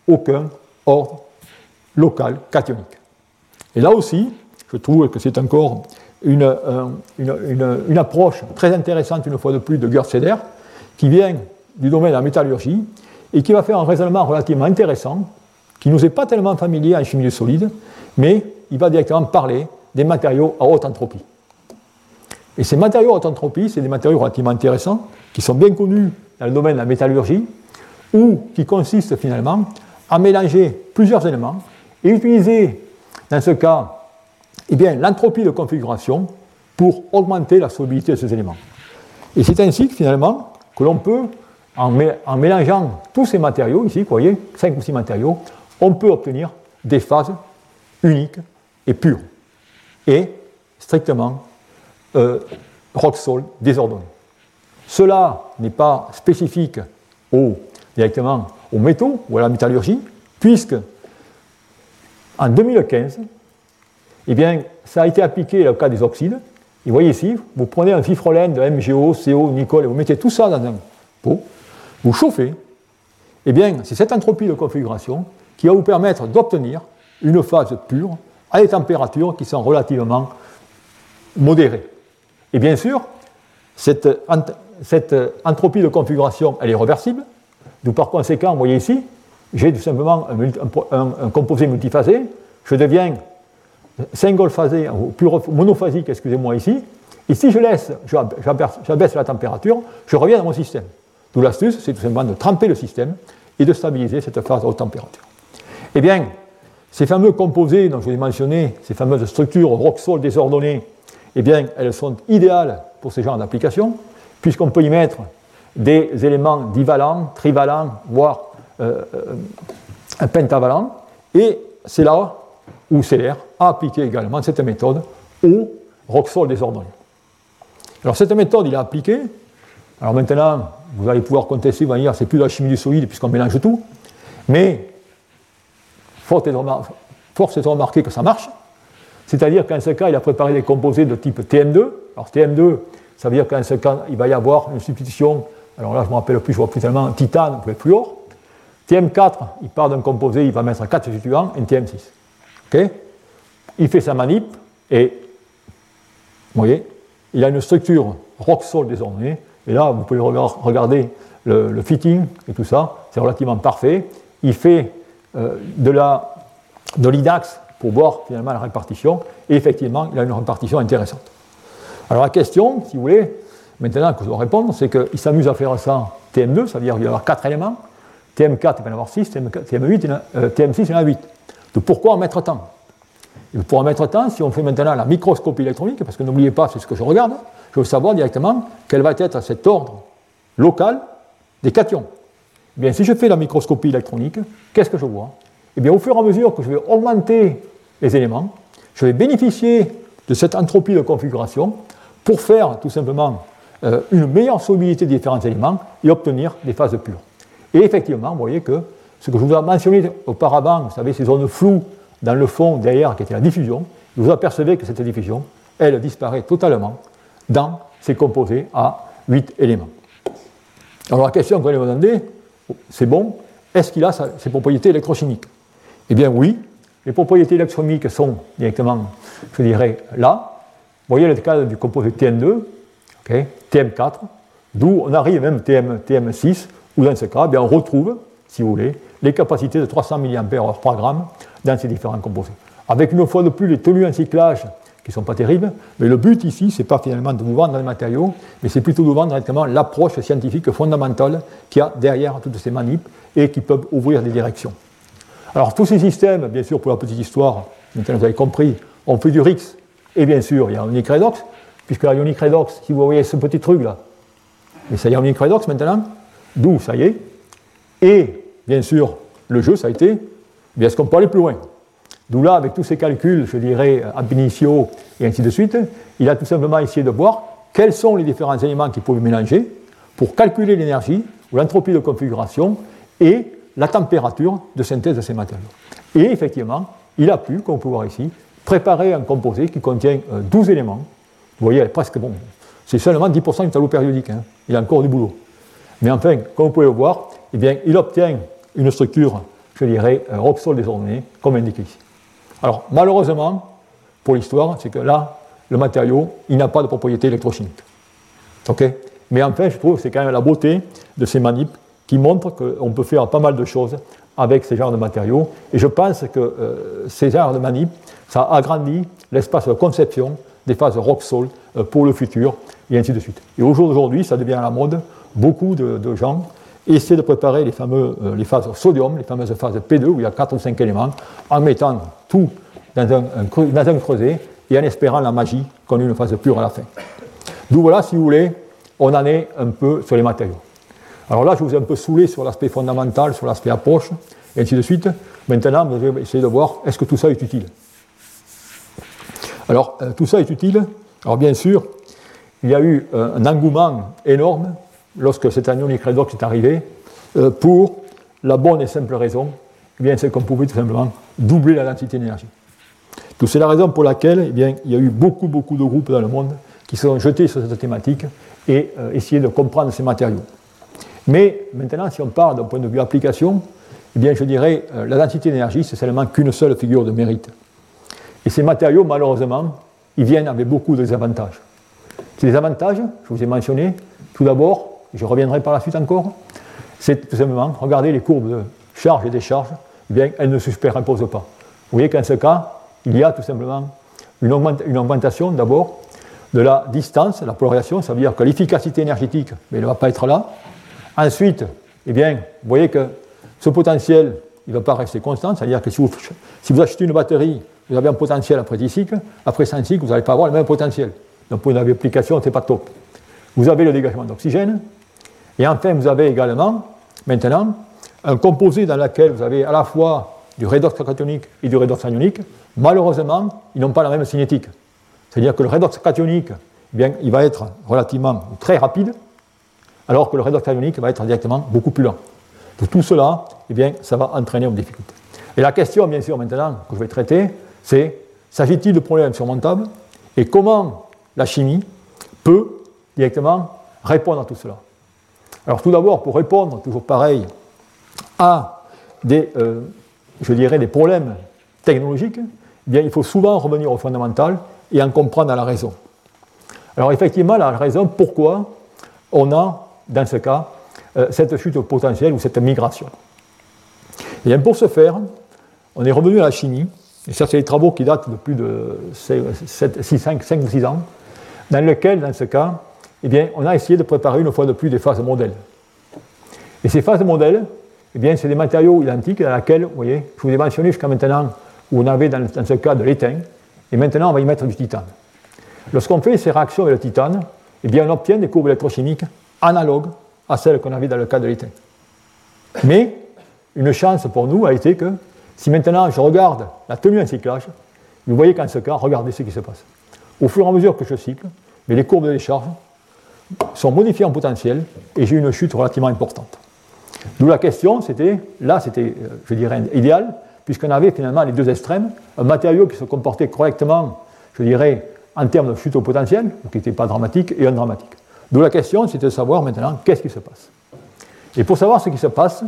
aucun ordre local cationique. Et là aussi, je trouve que c'est encore euh, une, approche très intéressante, une fois de plus, de Gerseder, qui vient du domaine de la métallurgie et qui va faire un raisonnement relativement intéressant, qui nous est pas tellement familier en chimie solide, mais il va directement parler des matériaux à haute entropie. Et ces matériaux à haute entropie, c'est des matériaux relativement intéressants, qui sont bien connus dans le domaine de la métallurgie, ou qui consistent finalement à mélanger plusieurs éléments et utiliser dans ce cas, eh l'entropie de configuration pour augmenter la solubilité de ces éléments. Et c'est ainsi que finalement que l'on peut, en, mélangeant tous ces matériaux, ici, vous voyez, 5 ou 6 matériaux, on peut obtenir des phases uniques et pures, et strictement euh, rock-sol désordonnées. Cela n'est pas spécifique directement aux métaux ou à la métallurgie, puisque en 2015, Eh bien, ça a été appliqué au cas des oxydes. Et vous voyez ici, vous prenez un fifrolène de MgO, CO, nickel, et vous mettez tout ça dans un pot, vous chauffez. Eh bien, c'est cette entropie de configuration qui va vous permettre d'obtenir une phase pure à des températures qui sont relativement modérées. Et bien sûr, cette, entropie de configuration, elle est réversible. Donc par conséquent, vous voyez ici, j'ai tout simplement un, composé multiphasé. Je deviens single phasé, ou monophasique, excusez-moi ici. Et si je laisse, j'abaisse la température, je reviens dans mon système. D'où l'astuce, c'est tout simplement de tremper le système et de stabiliser cette phase à haute température. Eh bien, ces fameux composés dont je vous ai mentionné, ces fameuses structures rock-sol désordonnées, eh bien, elles sont idéales pour ce genre d'application, puisqu'on peut y mettre des éléments divalents, trivalents, voire euh, euh, pentavalents, et c'est là où l'air a appliqué également cette méthode au rock-sol désordonné. Alors cette méthode, il a appliqué. Alors maintenant, vous allez pouvoir contester, vous allez dire, c'est plus la chimie du solide puisqu'on mélange tout. Mais force est de remarquer que ça marche. C'est-à-dire qu'en ce cas, il a préparé des composés de type TM2. Alors TM2, ça veut dire qu'en ce il va y avoir une substitution, alors là je ne me rappelle plus, je vois plus tellement, titane plus fluor. TM4, il part d'un composé, il va mettre 4 substituants, un TM6. il fait sa manip et, vous voyez, il a une structure rock-sol désormais. Et là, vous pouvez regarder le, fitting et tout ça, c'est relativement parfait. Il fait euh, de l'IDAX pour voir finalement la répartition. Et effectivement, il a une répartition intéressante. Alors la question, si vous voulez, maintenant que je dois répondre, c'est qu'il s'amuse à faire ça TM2, ça veut dire qu'il va y avoir 4 éléments. TM4, il va y en avoir 6, TM8, TM6, il y en a 8. Donc pourquoi en mettre tant? Pour en mettre tant, si on fait maintenant la microscopie électronique, parce que n'oubliez pas, c'est ce que je regarde, je veux savoir directement quel va être cet ordre local des cations. Eh bien, si je fais la microscopie électronique, qu'est-ce que je vois? Eh bien, au fur et à mesure que je vais augmenter les éléments, je vais bénéficier de cette entropie de configuration pour faire tout simplement euh, une meilleure solubilité des différents éléments et obtenir des phases pures. Et effectivement, vous voyez que ce que je vous ai mentionné auparavant, vous savez, ces zones floues dans le fond derrière qui était la diffusion, vous apercevez que cette diffusion, elle disparaît totalement dans ces composés à 8 éléments. Alors la question que vous allez me demander, c'est bon, est-ce qu'il a ses propriétés électrochimiques? Eh bien oui, les propriétés électrochimiques sont directement, je dirais, là. Voyez le cas du composé TN2, TM4, d'où on arrive même TM, TM6, où dans ce cas, bien, on retrouve, si vous voulez, les capacités de 300 mAh par gramme dans ces différents composés. Avec une fois de plus les tenues en cyclage qui ne sont pas terribles, mais le but ici, ce n'est pas finalement de vous vendre les matériaux, mais c'est plutôt de vous vendre directement l'approche scientifique fondamentale qu'il y a derrière toutes ces manips et qui peuvent ouvrir des directions. Alors tous ces systèmes, bien sûr, pour la petite histoire, maintenant vous avez compris, on fait du RIX, et bien sûr, il y a unique redox, puisque la unique redox, si vous voyez ce petit truc là, mais ça y est, unique redox maintenant, d'où ça y est, et bien sûr, le jeu, ça a été, bien est-ce qu'on peut aller plus loin? D'où là, avec tous ces calculs, je dirais, ab initio et ainsi de suite, il a tout simplement essayé de voir quels sont les différents éléments qu'il pouvait mélanger pour calculer l'énergie ou l'entropie de configuration et la température de synthèse de ces matériaux. Et effectivement, il a pu, comme on peut voir ici, préparer un composé qui contient 12 euh, éléments. Vous voyez, presque bon. C'est seulement 10% du tableau périodique. Hein. Il a encore du boulot. Mais enfin, comme vous pouvez le voir, eh bien, il obtient une structure, je dirais, euh, rock-sol désordonnée, comme indiqué ici. Alors, malheureusement, pour l'histoire, c'est que là, le matériau, il n'a pas de propriété électrochimique. OK? Mais enfin, je trouve que c'est quand même la beauté de ces manips qui montrent qu'on peut faire pas mal de choses avec ces genres de matériaux. Et je pense que euh, ces genres de manip, ça agrandit l'espace de conception des phases rock-sol euh, pour le futur, et ainsi de suite. Et aujourd'hui, ça devient à la mode. Beaucoup de, gens essaient de préparer les, euh, les phases sodium, les fameuses phases P2, où il y a 4 ou 5 éléments, en mettant tout dans un, dans un creuset et en espérant la magie qu'on ait une phase pure à la fin. D'où voilà, si vous voulez, on en est un peu sur les matériaux. Alors là, je vous ai un peu saoulé sur l'aspect fondamental, sur l'aspect approche, et ainsi de suite. Maintenant, vous allez essayer de voir est-ce que tout ça est utile? Alors, euh, tout ça est utile. Alors, bien sûr, il y a eu euh, un engouement énorme lorsque cet anion redox est arrivé, euh, pour la bonne et simple raison, eh c'est qu'on pouvait tout simplement doubler la densité d'énergie. C'est la raison pour laquelle eh bien, il y a eu beaucoup, beaucoup de groupes dans le monde qui se sont jetés sur cette thématique et euh, essayer de comprendre ces matériaux. Mais maintenant, si on parle d'un point de vue application, eh bien, je dirais, euh, la densité d'énergie, c'est seulement qu'une seule figure de mérite. Et ces matériaux, malheureusement, ils viennent avec beaucoup de désavantages. Ces désavantages, je vous ai mentionné, tout d'abord, je reviendrai par la suite encore, c'est tout simplement, regardez les courbes de charge et décharge, eh bien, elles ne se superimposent pas. Vous voyez qu'en ce cas, il y a tout simplement une, augmentation d'abord de la distance, la polarisation, ça veut dire que l'efficacité énergétique mais elle ne va pas être là. Ensuite, eh bien, vous voyez que ce potentiel, il ne va pas rester constant, c'est-à-dire que si vous, achetez une batterie, vous avez un potentiel après 10 cycles, après 5 cycles, vous n'allez pas avoir le même potentiel. Donc pour une application, ce n'est pas top. Vous avez le dégagement d'oxygène, et enfin, vous avez également, maintenant, un composé dans lequel vous avez à la fois du redox cationique et du redox anionique. Malheureusement, ils n'ont pas la même cinétique. C'est-à-dire que le redox cationique, eh bien, il va être relativement très rapide, alors que le redox anionique va être directement beaucoup plus lent. Donc tout cela, eh bien, ça va entraîner une difficulté. Et la question, bien sûr, maintenant, que je vais traiter, c'est s'agit-il de problèmes surmontables et comment la chimie peut directement répondre à tout cela Alors tout d'abord, pour répondre, toujours pareil, à des, euh, problèmes technologiques, eh il faut souvent revenir au fondamental et en comprendre la raison. Alors effectivement, la raison pourquoi on a, dans ce cas, euh, cette chute potentielle ou cette migration. Et bien, pour ce faire, on est revenu à la chimie, et ça c'est des travaux qui datent de plus de 5, 5 ou 6 ans, dans lesquels, dans ce cas, eh bien, on a essayé de préparer une fois de plus des phases modèles. Et ces phases modèles, eh bien, c'est des matériaux identiques dans lesquels, vous voyez, je vous ai mentionné jusqu'à maintenant, où on avait dans, ce cas de l'étain, et maintenant on va y mettre du titane. Lorsqu'on fait ces réactions avec le titane, eh bien, on obtient des courbes électrochimiques analogues à celles qu'on avait dans le cas de l'étain. Mais une chance pour nous a été que si maintenant je regarde la tenue en cyclage, vous voyez qu'en ce cas, regardez ce qui se passe. Au fur et à mesure que je cycle, mais les courbes de décharge sont modifiées en potentiel et j'ai une chute relativement importante. D'où la question, c'était, là c'était, euh, je dirais, idéal, puisqu'on avait finalement les deux extrêmes, un matériau qui se comportait correctement, je dirais, en termes de chute au potentiel, qui n'était pas dramatique, et un dramatique. D'où la question, c'était de savoir maintenant qu'est-ce qui se passe. Et pour savoir ce qui se passe,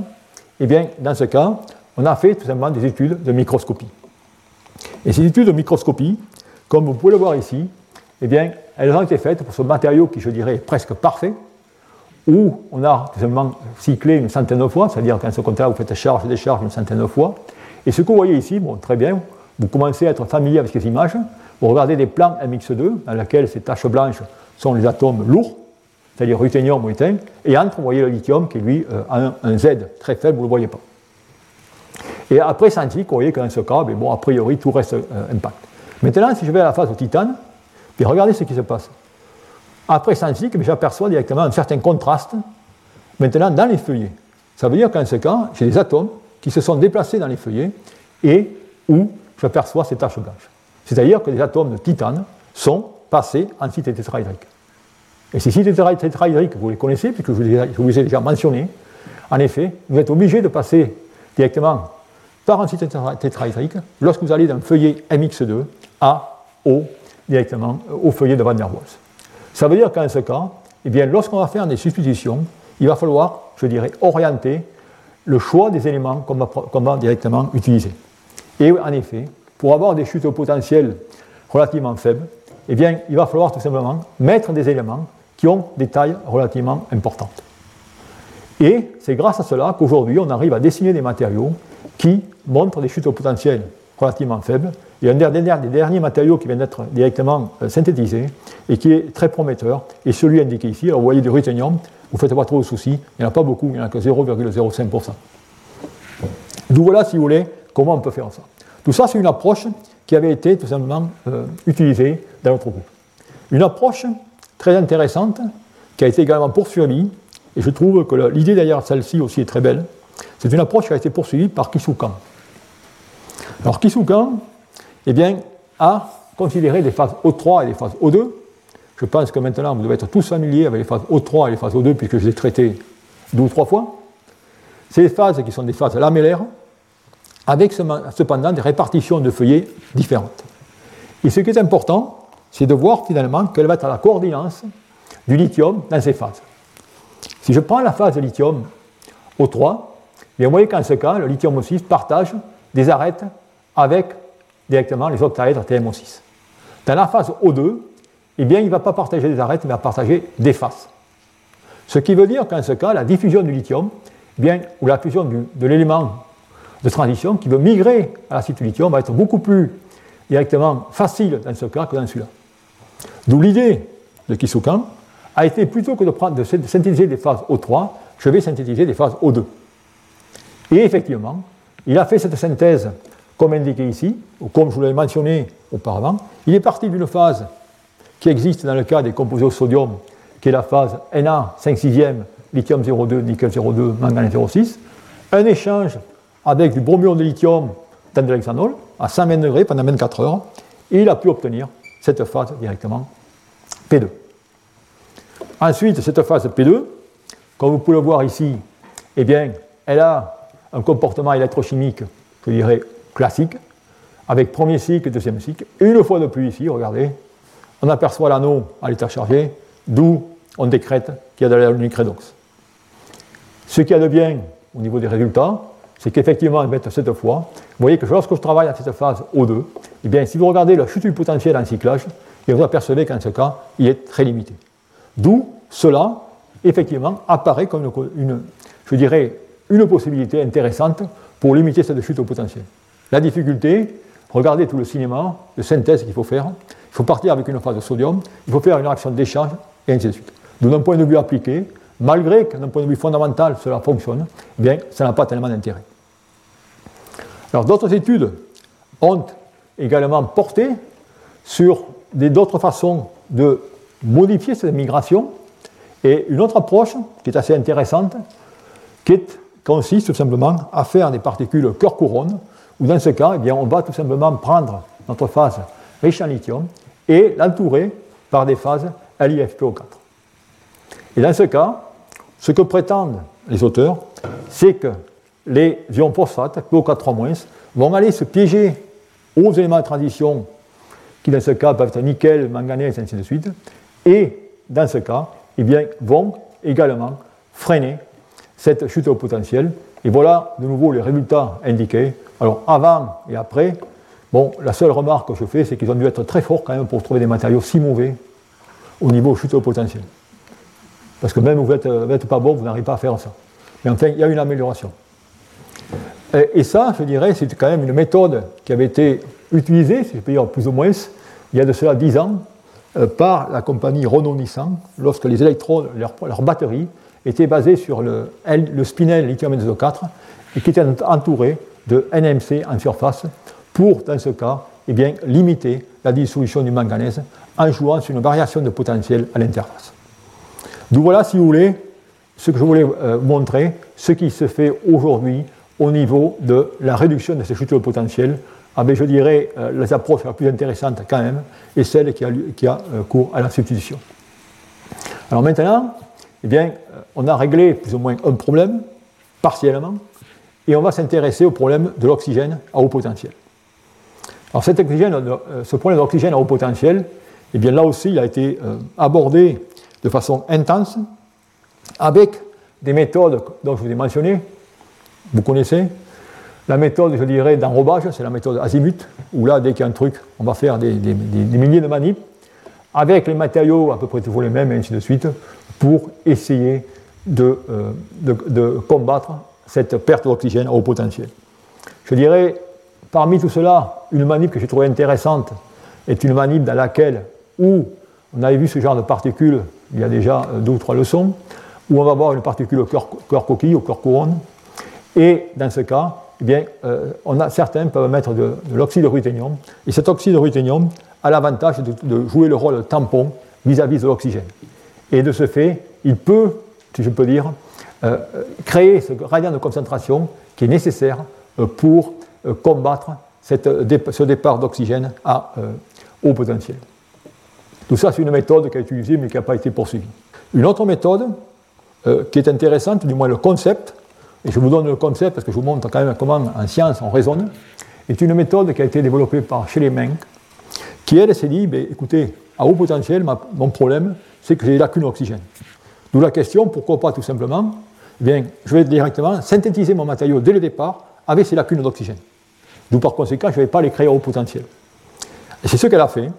eh bien, dans ce cas, on a fait tout simplement des études de microscopie. Et ces études de microscopie, comme vous pouvez le voir ici, eh bien, elles ont été faites pour ce matériau qui, je dirais, est presque parfait, où on a tout simplement cyclé une centaine de fois, c'est-à-dire qu'en ce compte-là, vous faites charge et décharge une centaine de fois. Et ce que vous voyez ici, bon, très bien, vous commencez à être familier avec ces images. Vous regardez des plans MX2, dans lesquels ces taches blanches sont les atomes lourds, c'est-à-dire ruthénium ou étain, et entre, vous voyez le lithium qui, lui, euh, a un, Z très faible, vous ne le voyez pas. Et après scientifique, vous voyez que dans ce cas, bon, a priori, tout reste euh, impact. Maintenant, si je vais à la phase au titane, puis regardez ce qui se passe. Après scientifique, j'aperçois directement un certain contraste maintenant dans les feuillets. Ça veut dire qu'en ce cas, j'ai des atomes qui se sont déplacés dans les feuillets et où j'aperçois ces taches blanches. C'est-à-dire que les atomes de titane sont passés en site tétrahydrique. Et ces sites tétrahydriques, vous les connaissez, puisque je vous ai déjà mentionné. En effet, vous êtes obligé de passer directement par un site tétrahydrique lorsque vous allez d'un feuillet MX2 à O, directement au feuillet de Van der Waals. Ça veut dire qu'en ce cas, eh lorsqu'on va faire des substitutions, il va falloir, je dirais, orienter le choix des éléments qu'on va, directement utiliser. Et en effet, pour avoir des chutes au potentiel relativement faibles, eh bien, il va falloir tout simplement mettre des éléments qui ont des tailles relativement importantes. Et c'est grâce à cela qu'aujourd'hui, on arrive à dessiner des matériaux qui montrent des chutes au potentiel relativement faibles et un des derniers, matériaux qui vient d'être directement euh, synthétisé et qui est très prometteur est celui indiqué ici. Alors vous voyez du ruthénium, vous ne faites pas trop de soucis, il n'y en a pas beaucoup, il n'y en a que 0,05%. D'où voilà, si vous voulez, comment on peut faire ça. Tout ça, c'est une approche qui avait été tout simplement euh, utilisée dans notre groupe. Une approche très intéressante qui a été également poursuivie, et je trouve que l'idée derrière celle-ci aussi est très belle. C'est une approche qui a été poursuivie par Kisukan. Alors Kisukan, eh bien, a considéré des phases O3 et des phases O2. Je pense que maintenant, vous devez être tous familiers avec les phases O3 et les phases O2, puisque je les ai traitées deux ou trois fois. Ces phases qui sont des phases lamellaires, avec cependant des répartitions de feuillets différentes. Et ce qui est important, c'est de voir finalement quelle va être la coordinance du lithium dans ces phases. Si je prends la phase de lithium O3, vous voyez qu'en ce cas, le lithium O6 partage des arêtes avec directement les octaèdres TMO6. Dans la phase O2, eh bien, il ne va pas partager des arêtes, il va partager des faces. Ce qui veut dire qu'en ce cas, la diffusion du lithium, eh bien, ou la fusion de l'élément de transition qui veut migrer à l'acide lithium va être beaucoup plus directement facile dans ce cas que dans celui-là. D'où l'idée de Kisukan a été plutôt que de synthétiser des phases O3, je vais synthétiser des phases O2. Et effectivement, il a fait cette synthèse comme indiqué ici, ou comme je vous l'avais mentionné auparavant. Il est parti d'une phase qui existe dans le cas des composés au sodium, qui est la phase Na 5 6 lithium 0,2, nickel 0,2, manganèse 0,6. Un échange avec du bromion de lithium dans de l'hexanol à 120 degrés pendant 24 heures, et il a pu obtenir cette phase directement P2. Ensuite, cette phase P2, comme vous pouvez le voir ici, eh bien, elle a un comportement électrochimique, je dirais, classique, avec premier cycle, deuxième cycle. Et une fois de plus ici, regardez, on aperçoit l'anneau à l'état chargé, d'où on décrète qu'il y a de la redox. Ce qu'il y a de bien au niveau des résultats, c'est qu'effectivement, cette fois, vous voyez que lorsque je travaille à cette phase O2, eh bien, si vous regardez la chute du potentiel en cyclage, et vous apercevez qu'en ce cas, il est très limité. D'où cela, effectivement, apparaît comme une, je dirais, une possibilité intéressante pour limiter cette chute au potentiel. La difficulté, regardez tout le cinéma de synthèse qu'il faut faire. Il faut partir avec une phase de sodium, il faut faire une réaction d'échange, et ainsi de suite. d'un point de vue appliqué, malgré que d'un point de vue fondamental cela fonctionne, eh bien, ça n'a pas tellement d'intérêt. Alors d'autres études ont également porté sur d'autres façons de modifier cette migration et une autre approche qui est assez intéressante, qui consiste tout simplement à faire des particules cœur-couronne, où dans ce cas, eh bien, on va tout simplement prendre notre phase riche en lithium et l'entourer par des phases LiFPO4. Et dans ce cas, ce que prétendent les auteurs, c'est que les ions phosphate, PO4 vont aller se piéger aux éléments de transition qui, dans ce cas, peuvent être nickel, manganèse, ainsi de suite, et dans ce cas, eh bien, vont également freiner cette chute au potentiel. Et voilà de nouveau les résultats indiqués. Alors, avant et après, bon, la seule remarque que je fais, c'est qu'ils ont dû être très forts quand même pour trouver des matériaux si mauvais au niveau chute au potentiel. Parce que même vous n'êtes euh, pas bon, vous n'arrivez pas à faire ça. Mais enfin, il y a une amélioration. Et, ça, je dirais, c'est quand même une méthode qui avait été utilisée, si je peux dire plus ou moins, il y a de cela 10 ans, euh, par la compagnie Renault-Nissan, lorsque les électrodes, leur, leur, batterie, étaient basées sur le, le spinel lithium 4 et qui étaient entourées de NMC en surface pour, dans ce cas, eh bien, limiter la dissolution du manganèse en jouant sur une variation de potentiel à l'interface. Donc voilà, si vous voulez, ce que je voulais euh, montrer, ce qui se fait aujourd'hui au niveau de la réduction de ces chutes de potentiel, avec, je dirais, euh, les approches les plus intéressantes quand même, et celle qui a, qui a euh, cours à la substitution. Alors maintenant, eh bien, on a réglé plus ou moins un problème, partiellement, et on va s'intéresser au problème de l'oxygène à haut potentiel. Alors cet oxygène, ce problème d'oxygène à haut potentiel, eh là aussi, il a été abordé de façon intense, avec des méthodes dont je vous ai mentionné, vous connaissez. La méthode, je dirais, d'enrobage, c'est la méthode azimut, où là, dès qu'il y a un truc, on va faire des, milliers de manips, avec les matériaux à peu près toujours les mêmes, et ainsi de suite, pour essayer de, euh, de combattre cette perte d'oxygène au potentiel. Je dirais, parmi tout cela, une manip que j'ai trouvée intéressante est une manip dans laquelle, où on avait vu ce genre de particules il y a déjà euh, deux ou trois leçons, où on va voir une particule cœur coquille ou cœur couronne. Et dans ce cas, eh bien, euh, on a, certains peuvent mettre de, l'oxyde de ruthénium. Et cet oxyde de ruthénium a l'avantage de, jouer le rôle tampon vis-à-vis de l'oxygène. Et de ce fait, il peut, si je peux dire, euh, créer ce gradient de concentration qui est nécessaire pour combattre ce départ d'oxygène à haut potentiel. Tout ça, c'est une méthode qui a été utilisée mais qui n'a pas été poursuivie. Une autre méthode euh, qui est intéressante, du moins le concept, et je vous donne le concept parce que je vous montre quand même comment en science on raisonne, est une méthode qui a été développée par Shelley Menck, qui elle s'est dit, écoutez, à haut potentiel, mon problème, c'est que j'ai des lacunes d'oxygène. D'où la question, pourquoi pas tout simplement, eh bien, je vais directement synthétiser mon matériau dès le départ avec ces lacunes d'oxygène. D'où par conséquent, je ne vais pas les créer à haut potentiel. C'est ce qu'elle a fait.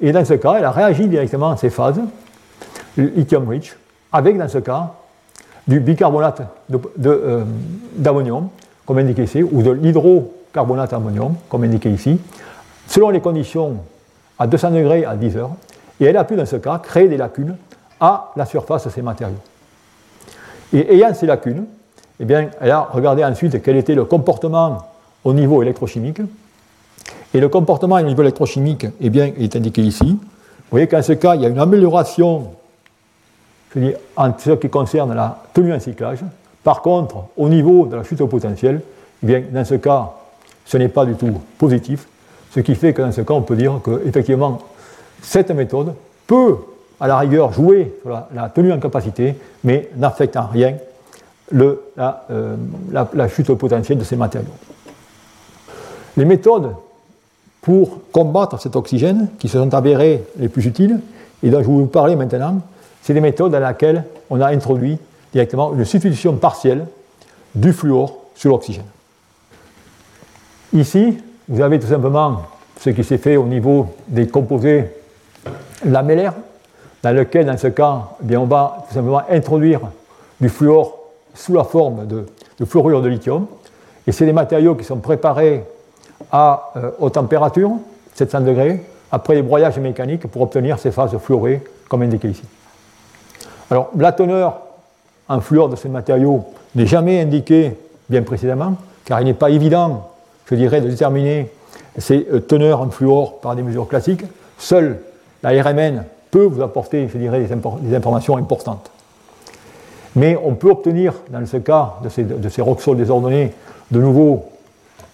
Et dans ce cas, elle a réagi directement à ces phases, lithium rich, avec dans ce cas du bicarbonate euh, d'ammonium, comme indiqué ici, ou de l'hydrocarbonate d'ammonium, comme indiqué ici, selon les conditions à 200 degrés à 10 heures. Et elle a pu, dans ce cas, créer des lacunes à la surface de ces matériaux. Et ayant ces lacunes, eh bien, elle a regardé ensuite quel était le comportement au niveau électrochimique. Et le comportement au niveau électrochimique eh bien, est indiqué ici. Vous voyez qu'en ce cas, il y a une amélioration en ce qui concerne la tenue en cyclage. Par contre, au niveau de la chute au potentiel, eh bien, dans ce cas, ce n'est pas du tout positif, ce qui fait que dans ce cas, on peut dire qu'effectivement, cette méthode peut, à la rigueur, jouer sur la, tenue en capacité, mais n'affecte en rien euh, la, chute au potentiel de ces matériaux. Les méthodes pour combattre cet oxygène, qui se sont avérées les plus utiles, et dont je vais vous parler maintenant, c'est des méthodes dans lesquelles on a introduit directement une substitution partielle du fluor sur l'oxygène. Ici, vous avez tout simplement ce qui s'est fait au niveau des composés lamellaires, dans lequel, dans ce cas, eh bien, on va tout simplement introduire du fluor sous la forme de, fluorure de lithium. Et c'est des matériaux qui sont préparés à euh, haute température, 700 degrés, après des broyages mécaniques pour obtenir ces phases fluorées, comme indiqué ici. Alors, la teneur en fluor de ces matériaux n'est jamais indiquée bien précédemment, car il n'est pas évident, je dirais, de déterminer ces euh, teneurs en fluor par des mesures classiques. Seule la RMN peut vous apporter, je dirais, des, informations importantes. Mais on peut obtenir, dans ce cas de ces, de roxols désordonnés, de nouveau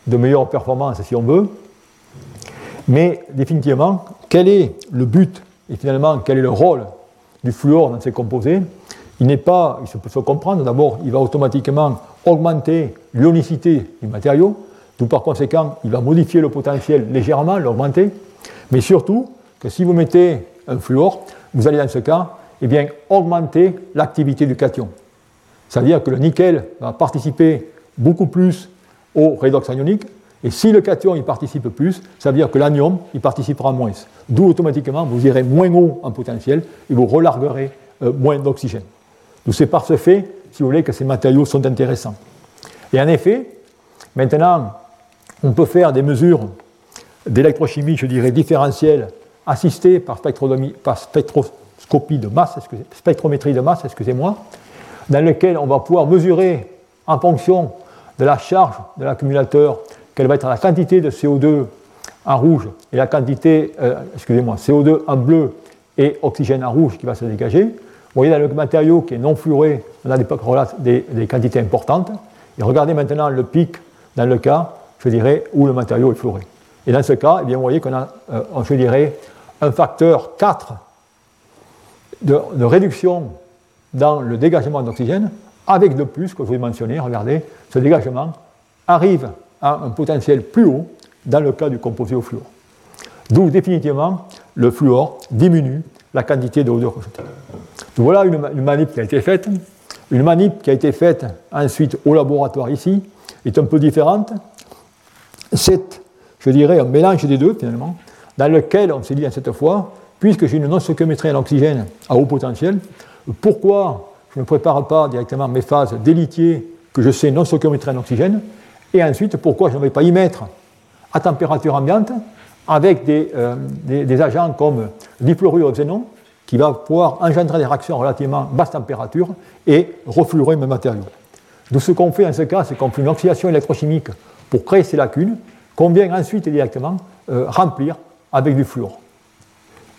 de meilleures performances si on veut. Mais définitivement, quel est le but et finalement quel est le rôle du fluor dans ces composés, il n'est pas, il se peut se comprendre, d'abord, il va automatiquement augmenter l'ionicité du matériau, d'où par conséquent, il va modifier le potentiel légèrement, l'augmenter, mais surtout que si vous mettez un fluor, vous allez dans ce cas, eh bien, augmenter l'activité du cation. C'est-à-dire que le nickel va participer beaucoup plus au redox anionique, et si le cation y participe plus, ça veut dire que l'anion y participera moins. D'où automatiquement vous irez moins haut en potentiel et vous relarguerez euh, moins d'oxygène. Donc c'est par ce fait, si vous voulez, que ces matériaux sont intéressants. Et en effet, maintenant, on peut faire des mesures d'électrochimie, je dirais, différentielles, assistées par, spectroscopie de masse, spectrométrie de masse, excusez-moi, dans lesquelles on va pouvoir mesurer en fonction de la charge de l'accumulateur quelle va être la quantité de CO2 en rouge et la quantité, euh, excusez-moi, CO2 en bleu et oxygène en rouge qui va se dégager. Vous voyez, dans le matériau qui est non fluoré, on a des, quantités importantes. Et regardez maintenant le pic dans le cas, dirais, où le matériau est fluoré. Et dans ce cas, eh bien, vous voyez qu'on a, euh, un facteur 4 de, réduction dans le dégagement d'oxygène, avec de plus, que je vous ai mentionné, regardez, ce dégagement arrive à un potentiel plus haut dans le cas du composé au fluor. D'où définitivement le fluor diminue la quantité de rejetée. voilà une, manip qui a été faite. Une manip qui a été faite ensuite au laboratoire ici est un peu différente. C'est, je dirais, un mélange des deux finalement, dans lequel on s'est dit à cette fois, puisque j'ai une non-stoichiométrie en oxygène à haut potentiel, pourquoi je ne prépare pas directement mes phases d'élitier que je sais non-stoichiométrie en oxygène et ensuite, pourquoi je ne vais pas y mettre à température ambiante avec des, euh, agents comme difluorure de xénon qui va pouvoir engendrer des réactions relativement basse température et refluorer mes matériaux. Donc ce qu'on fait en ce cas, c'est qu'on fait une oxydation électrochimique pour créer ces lacunes vient ensuite directement euh, remplir avec du fluor.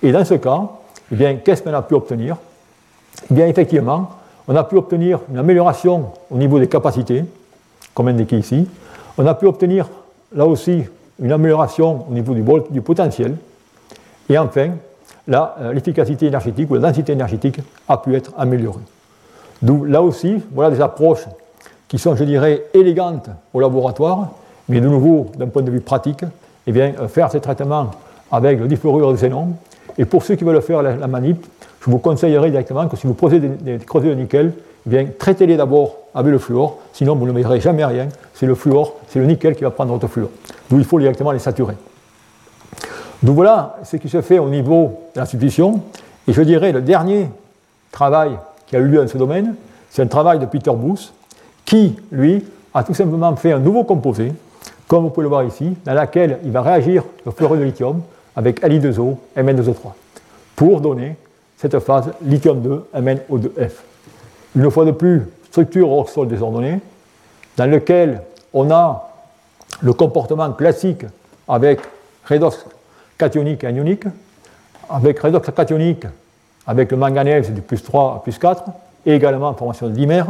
Et dans ce cas, eh bien, qu'est-ce qu'on a pu obtenir? Eh bien, effectivement, on a pu obtenir une amélioration au niveau des capacités, comme indiqué ici, on a pu obtenir là aussi une amélioration au niveau du, potentiel. Et enfin, euh, l'efficacité énergétique ou la densité énergétique a pu être améliorée. D'où là aussi, voilà des approches qui sont, je dirais, élégantes au laboratoire, mais de nouveau, d'un point de vue pratique, eh bien, euh, faire ces traitements avec le difluorure de xénon. Et pour ceux qui veulent faire la, manip, je vous conseillerais directement que si vous posez des, creusets de nickel, eh bien, traitez-les d'abord avec le fluor, sinon vous ne verrez jamais rien. C'est le fluor, c'est le nickel qui va prendre votre fluor. D'où il faut directement les saturer. Donc voilà ce qui se fait au niveau de la substitution. Et je dirais le dernier travail qui a eu lieu dans ce domaine, c'est un travail de Peter Booth, qui, lui, a tout simplement fait un nouveau composé, comme vous pouvez le voir ici, dans lequel il va réagir le fluorure de lithium avec Li2O, Mn2O3, pour donner cette phase lithium-2, MnO2F. Une fois de plus, structure hors sol désordonnée, dans lequel on a le comportement classique avec redox cationique et anionique, avec redox cationique avec le manganèse du plus 3 à plus 4, et également formation de dimère.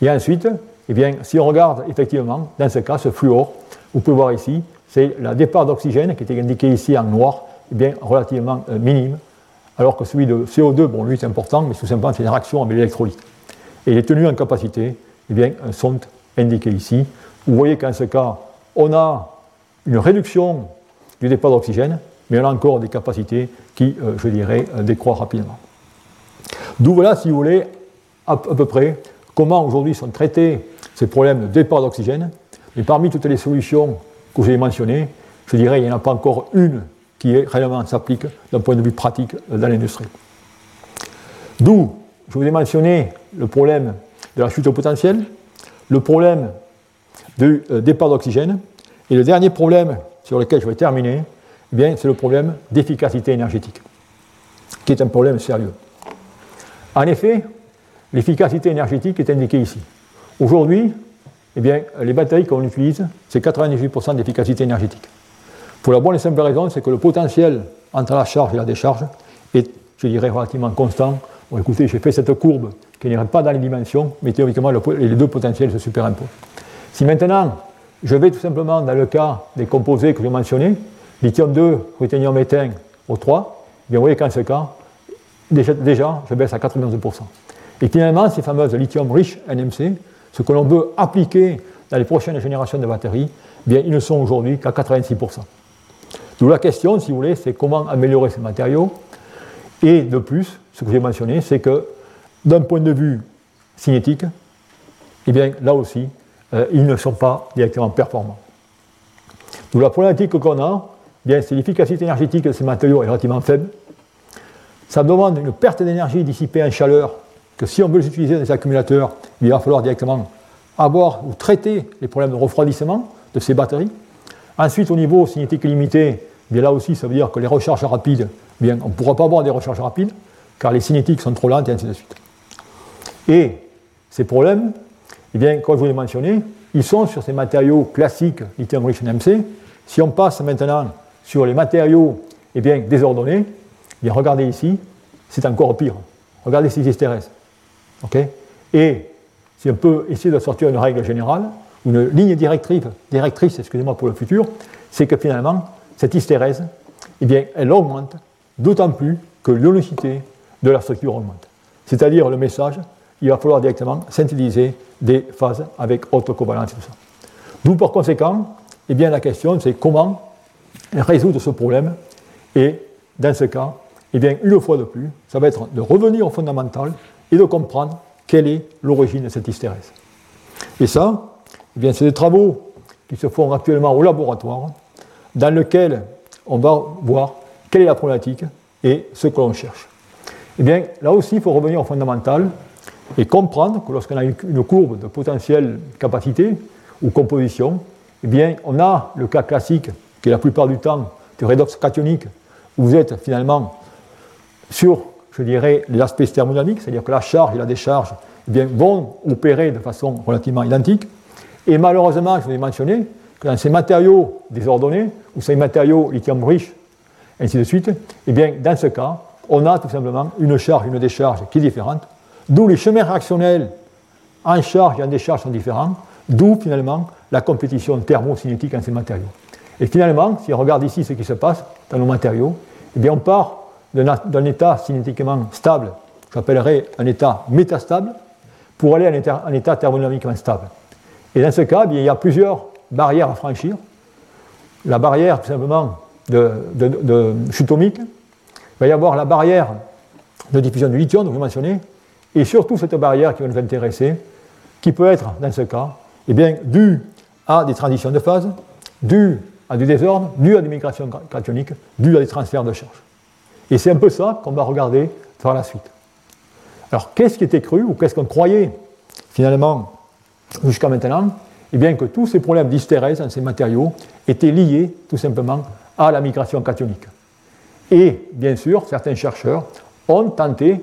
Et ensuite, eh bien, si on regarde effectivement, dans ce cas, ce fluor, vous pouvez voir ici, c'est le départ d'oxygène qui était indiqué ici en noir, eh bien, relativement euh, minime, alors que celui de CO2, bon, lui, c'est important, mais tout simplement, c'est une réaction avec l'électrolyte. Et les tenues en capacité eh bien, euh, sont indiquées ici. Vous voyez qu'en ce cas, on a une réduction du départ d'oxygène, mais on a encore des capacités qui, euh, je dirais, décroît rapidement. D'où voilà, si vous voulez, à peu près comment aujourd'hui sont traités ces problèmes de départ d'oxygène. Et parmi toutes les solutions que j'ai mentionnées, je dirais qu'il n'y en a pas encore une qui est, réellement s'applique d'un point de vue pratique dans l'industrie. D'où, je vous ai mentionné le problème de la chute au potentiel, le problème du euh, départ d'oxygène, et le dernier problème sur lequel je vais terminer, eh c'est le problème d'efficacité énergétique, qui est un problème sérieux. En effet, L'efficacité énergétique est indiquée ici. Aujourd'hui, eh les batteries qu'on utilise, c'est 98% d'efficacité énergétique. Pour la bonne et simple raison, c'est que le potentiel entre la charge et la décharge est, je dirais, relativement constant. Bon, écoutez, j'ai fait cette courbe qui n'irait pas dans les dimensions, mais théoriquement, les deux potentiels se superimposent. Si maintenant, je vais tout simplement dans le cas des composés que j'ai mentionnés, lithium 2, ruthénium éteint au 3, eh bien, vous voyez qu'en ce cas, déjà, déjà, je baisse à 92%. Et finalement, ces fameuses lithium riches NMC, ce que l'on veut appliquer dans les prochaines générations de batteries, eh bien, ils ne sont aujourd'hui qu'à 86%. D'où la question, si vous voulez, c'est comment améliorer ces matériaux. Et de plus, ce que j'ai mentionné, c'est que d'un point de vue cinétique, eh bien, là aussi, euh, ils ne sont pas directement performants. D'où la problématique qu'on a, eh c'est l'efficacité énergétique de ces matériaux est relativement faible. Ça demande une perte d'énergie dissipée en chaleur que si on veut les utiliser dans des accumulateurs, il va falloir directement avoir ou traiter les problèmes de refroidissement de ces batteries. Ensuite, au niveau cinétique limité, bien là aussi, ça veut dire que les recharges rapides, bien, on ne pourra pas avoir des recharges rapides, car les cinétiques sont trop lentes et ainsi de suite. Et ces problèmes, eh bien, comme je vous l'ai mentionné, ils sont sur ces matériaux classiques lithium rich NMC. Si on passe maintenant sur les matériaux eh bien, désordonnés, eh bien, regardez ici, c'est encore pire. Regardez ces Et si on peut essayer de sortir une règle générale, une ligne directrice, directrice excusez-moi pour le futur, c'est que finalement, cette hystérèse, eh bien, elle augmente d'autant plus que l'ionicité de la structure augmente. C'est-à-dire le message, il va falloir directement synthétiser des phases avec haute covalence et tout ça. D'où par conséquent, eh bien, la question c'est comment résoudre ce problème et dans ce cas, eh bien, une fois de plus, ça va être de revenir au fondamental et de comprendre quelle est l'origine de cette hystérèse. Et ça, eh bien, c'est des travaux qui se font actuellement au laboratoire, dans lesquels on va voir quelle est la problématique et ce que l'on cherche. Eh bien, là aussi, il faut revenir au fondamental et comprendre que lorsqu'on a une courbe de potentielle capacité ou composition, eh bien, on a le cas classique, qui est la plupart du temps du redox cationique, où vous êtes finalement sur je dirais, l'aspect thermodynamique, c'est-à-dire que la charge et la décharge eh bien, vont opérer de façon relativement identique. Et malheureusement, je vous ai mentionné que dans ces matériaux désordonnés, ou ces matériaux lithium riches, ainsi de suite, eh bien, dans ce cas, on a tout simplement une charge et une décharge qui est différente, d'où les chemins réactionnels en charge et en décharge sont différents, d'où finalement la compétition thermocinétique en ces matériaux. Et finalement, si on regarde ici ce qui se passe dans nos matériaux, eh bien, on part d'un état cinétiquement stable, j'appellerais un état métastable, pour aller à un état, thermodynamiquement stable. Et dans ce cas, il y a plusieurs barrières à franchir. La barrière, tout simplement, de, atomique. Il va y avoir la barrière de diffusion du lithium, dont je mentionné, et surtout cette barrière qui va nous intéresser, qui peut être, dans ce cas, eh due à des transitions de phase, due à du désordre, due à des migrations cationiques, due à des transferts de charge. Et c'est un peu ça qu'on va regarder par la suite. Alors, qu'est-ce qui était cru, ou qu'est-ce qu'on croyait finalement jusqu'à maintenant? Eh bien, que tous ces problèmes d'hystérèse dans ces matériaux étaient liés tout simplement à la migration cationique. Et, bien sûr, certains chercheurs ont tenté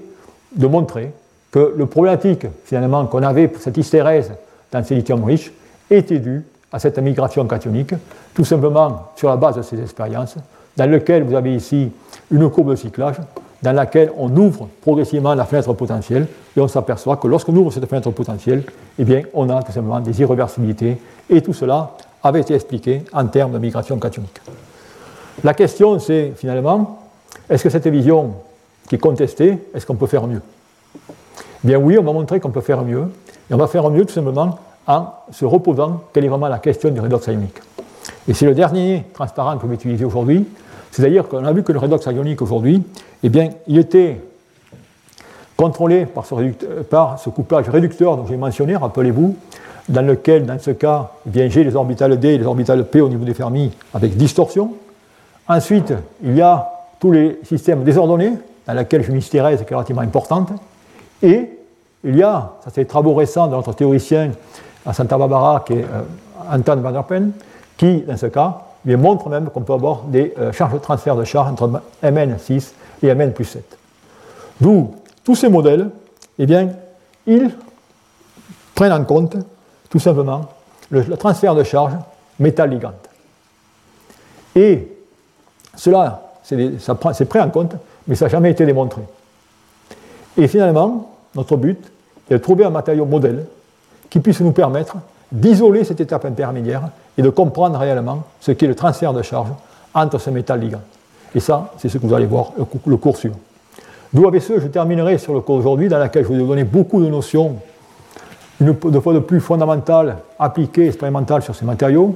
de montrer que le problématique finalement qu'on avait pour cette hystérèse dans ces lithium riches était due à cette migration cationique, tout simplement sur la base de ces expériences, dans lequel vous avez ici une courbe de cyclage, dans laquelle on ouvre progressivement la fenêtre potentielle, et on s'aperçoit que lorsqu'on ouvre cette fenêtre potentielle, eh bien, on a tout simplement des irréversibilités, et tout cela avait été expliqué en termes de migration cationique. La question, c'est finalement, est-ce que cette vision qui est contestée, est-ce qu'on peut faire mieux? Bien oui, on va montrer qu'on peut faire mieux, et on va faire mieux tout simplement en se reposant quelle est vraiment la question du redox ionique. Et c'est le dernier transparent qu'on va utiliser aujourd'hui, c'est-à-dire qu'on a vu que le redox ionique aujourd'hui, eh bien, il était contrôlé par ce, par ce couplage réducteur dont j'ai mentionné, rappelez-vous, dans lequel, dans ce cas, eh bien, j'ai les orbitales D et les orbitales P au niveau des Fermi avec distorsion. Ensuite, il y a tous les systèmes désordonnés, dans lesquels je mystérèse qui est relativement importante. Et il y a, ça c'est des travaux récents de notre théoricien à Santa Barbara, qui est euh, Anton van der Pen, qui, dans ce cas, montre même qu'on peut avoir des euh, charges de transfert de charge entre Mn6 et Mn plus 7. D'où tous ces modèles, eh bien, ils prennent en compte tout simplement le, transfert de charge métal-ligand. Et cela, c'est pris en compte, mais ça n'a jamais été démontré. Et finalement, notre but est de trouver un matériau modèle qui puisse nous permettre d'isoler cette étape intermédiaire et de comprendre réellement ce qu'est le transfert de charge entre ce métal ligand. Et ça, c'est ce que vous allez voir le cours suivant. D'où avec ce, je terminerai sur le cours d'aujourd'hui, dans lequel je vous donner beaucoup de notions, une fois de plus fondamentales, appliquées, expérimentales sur ces matériaux.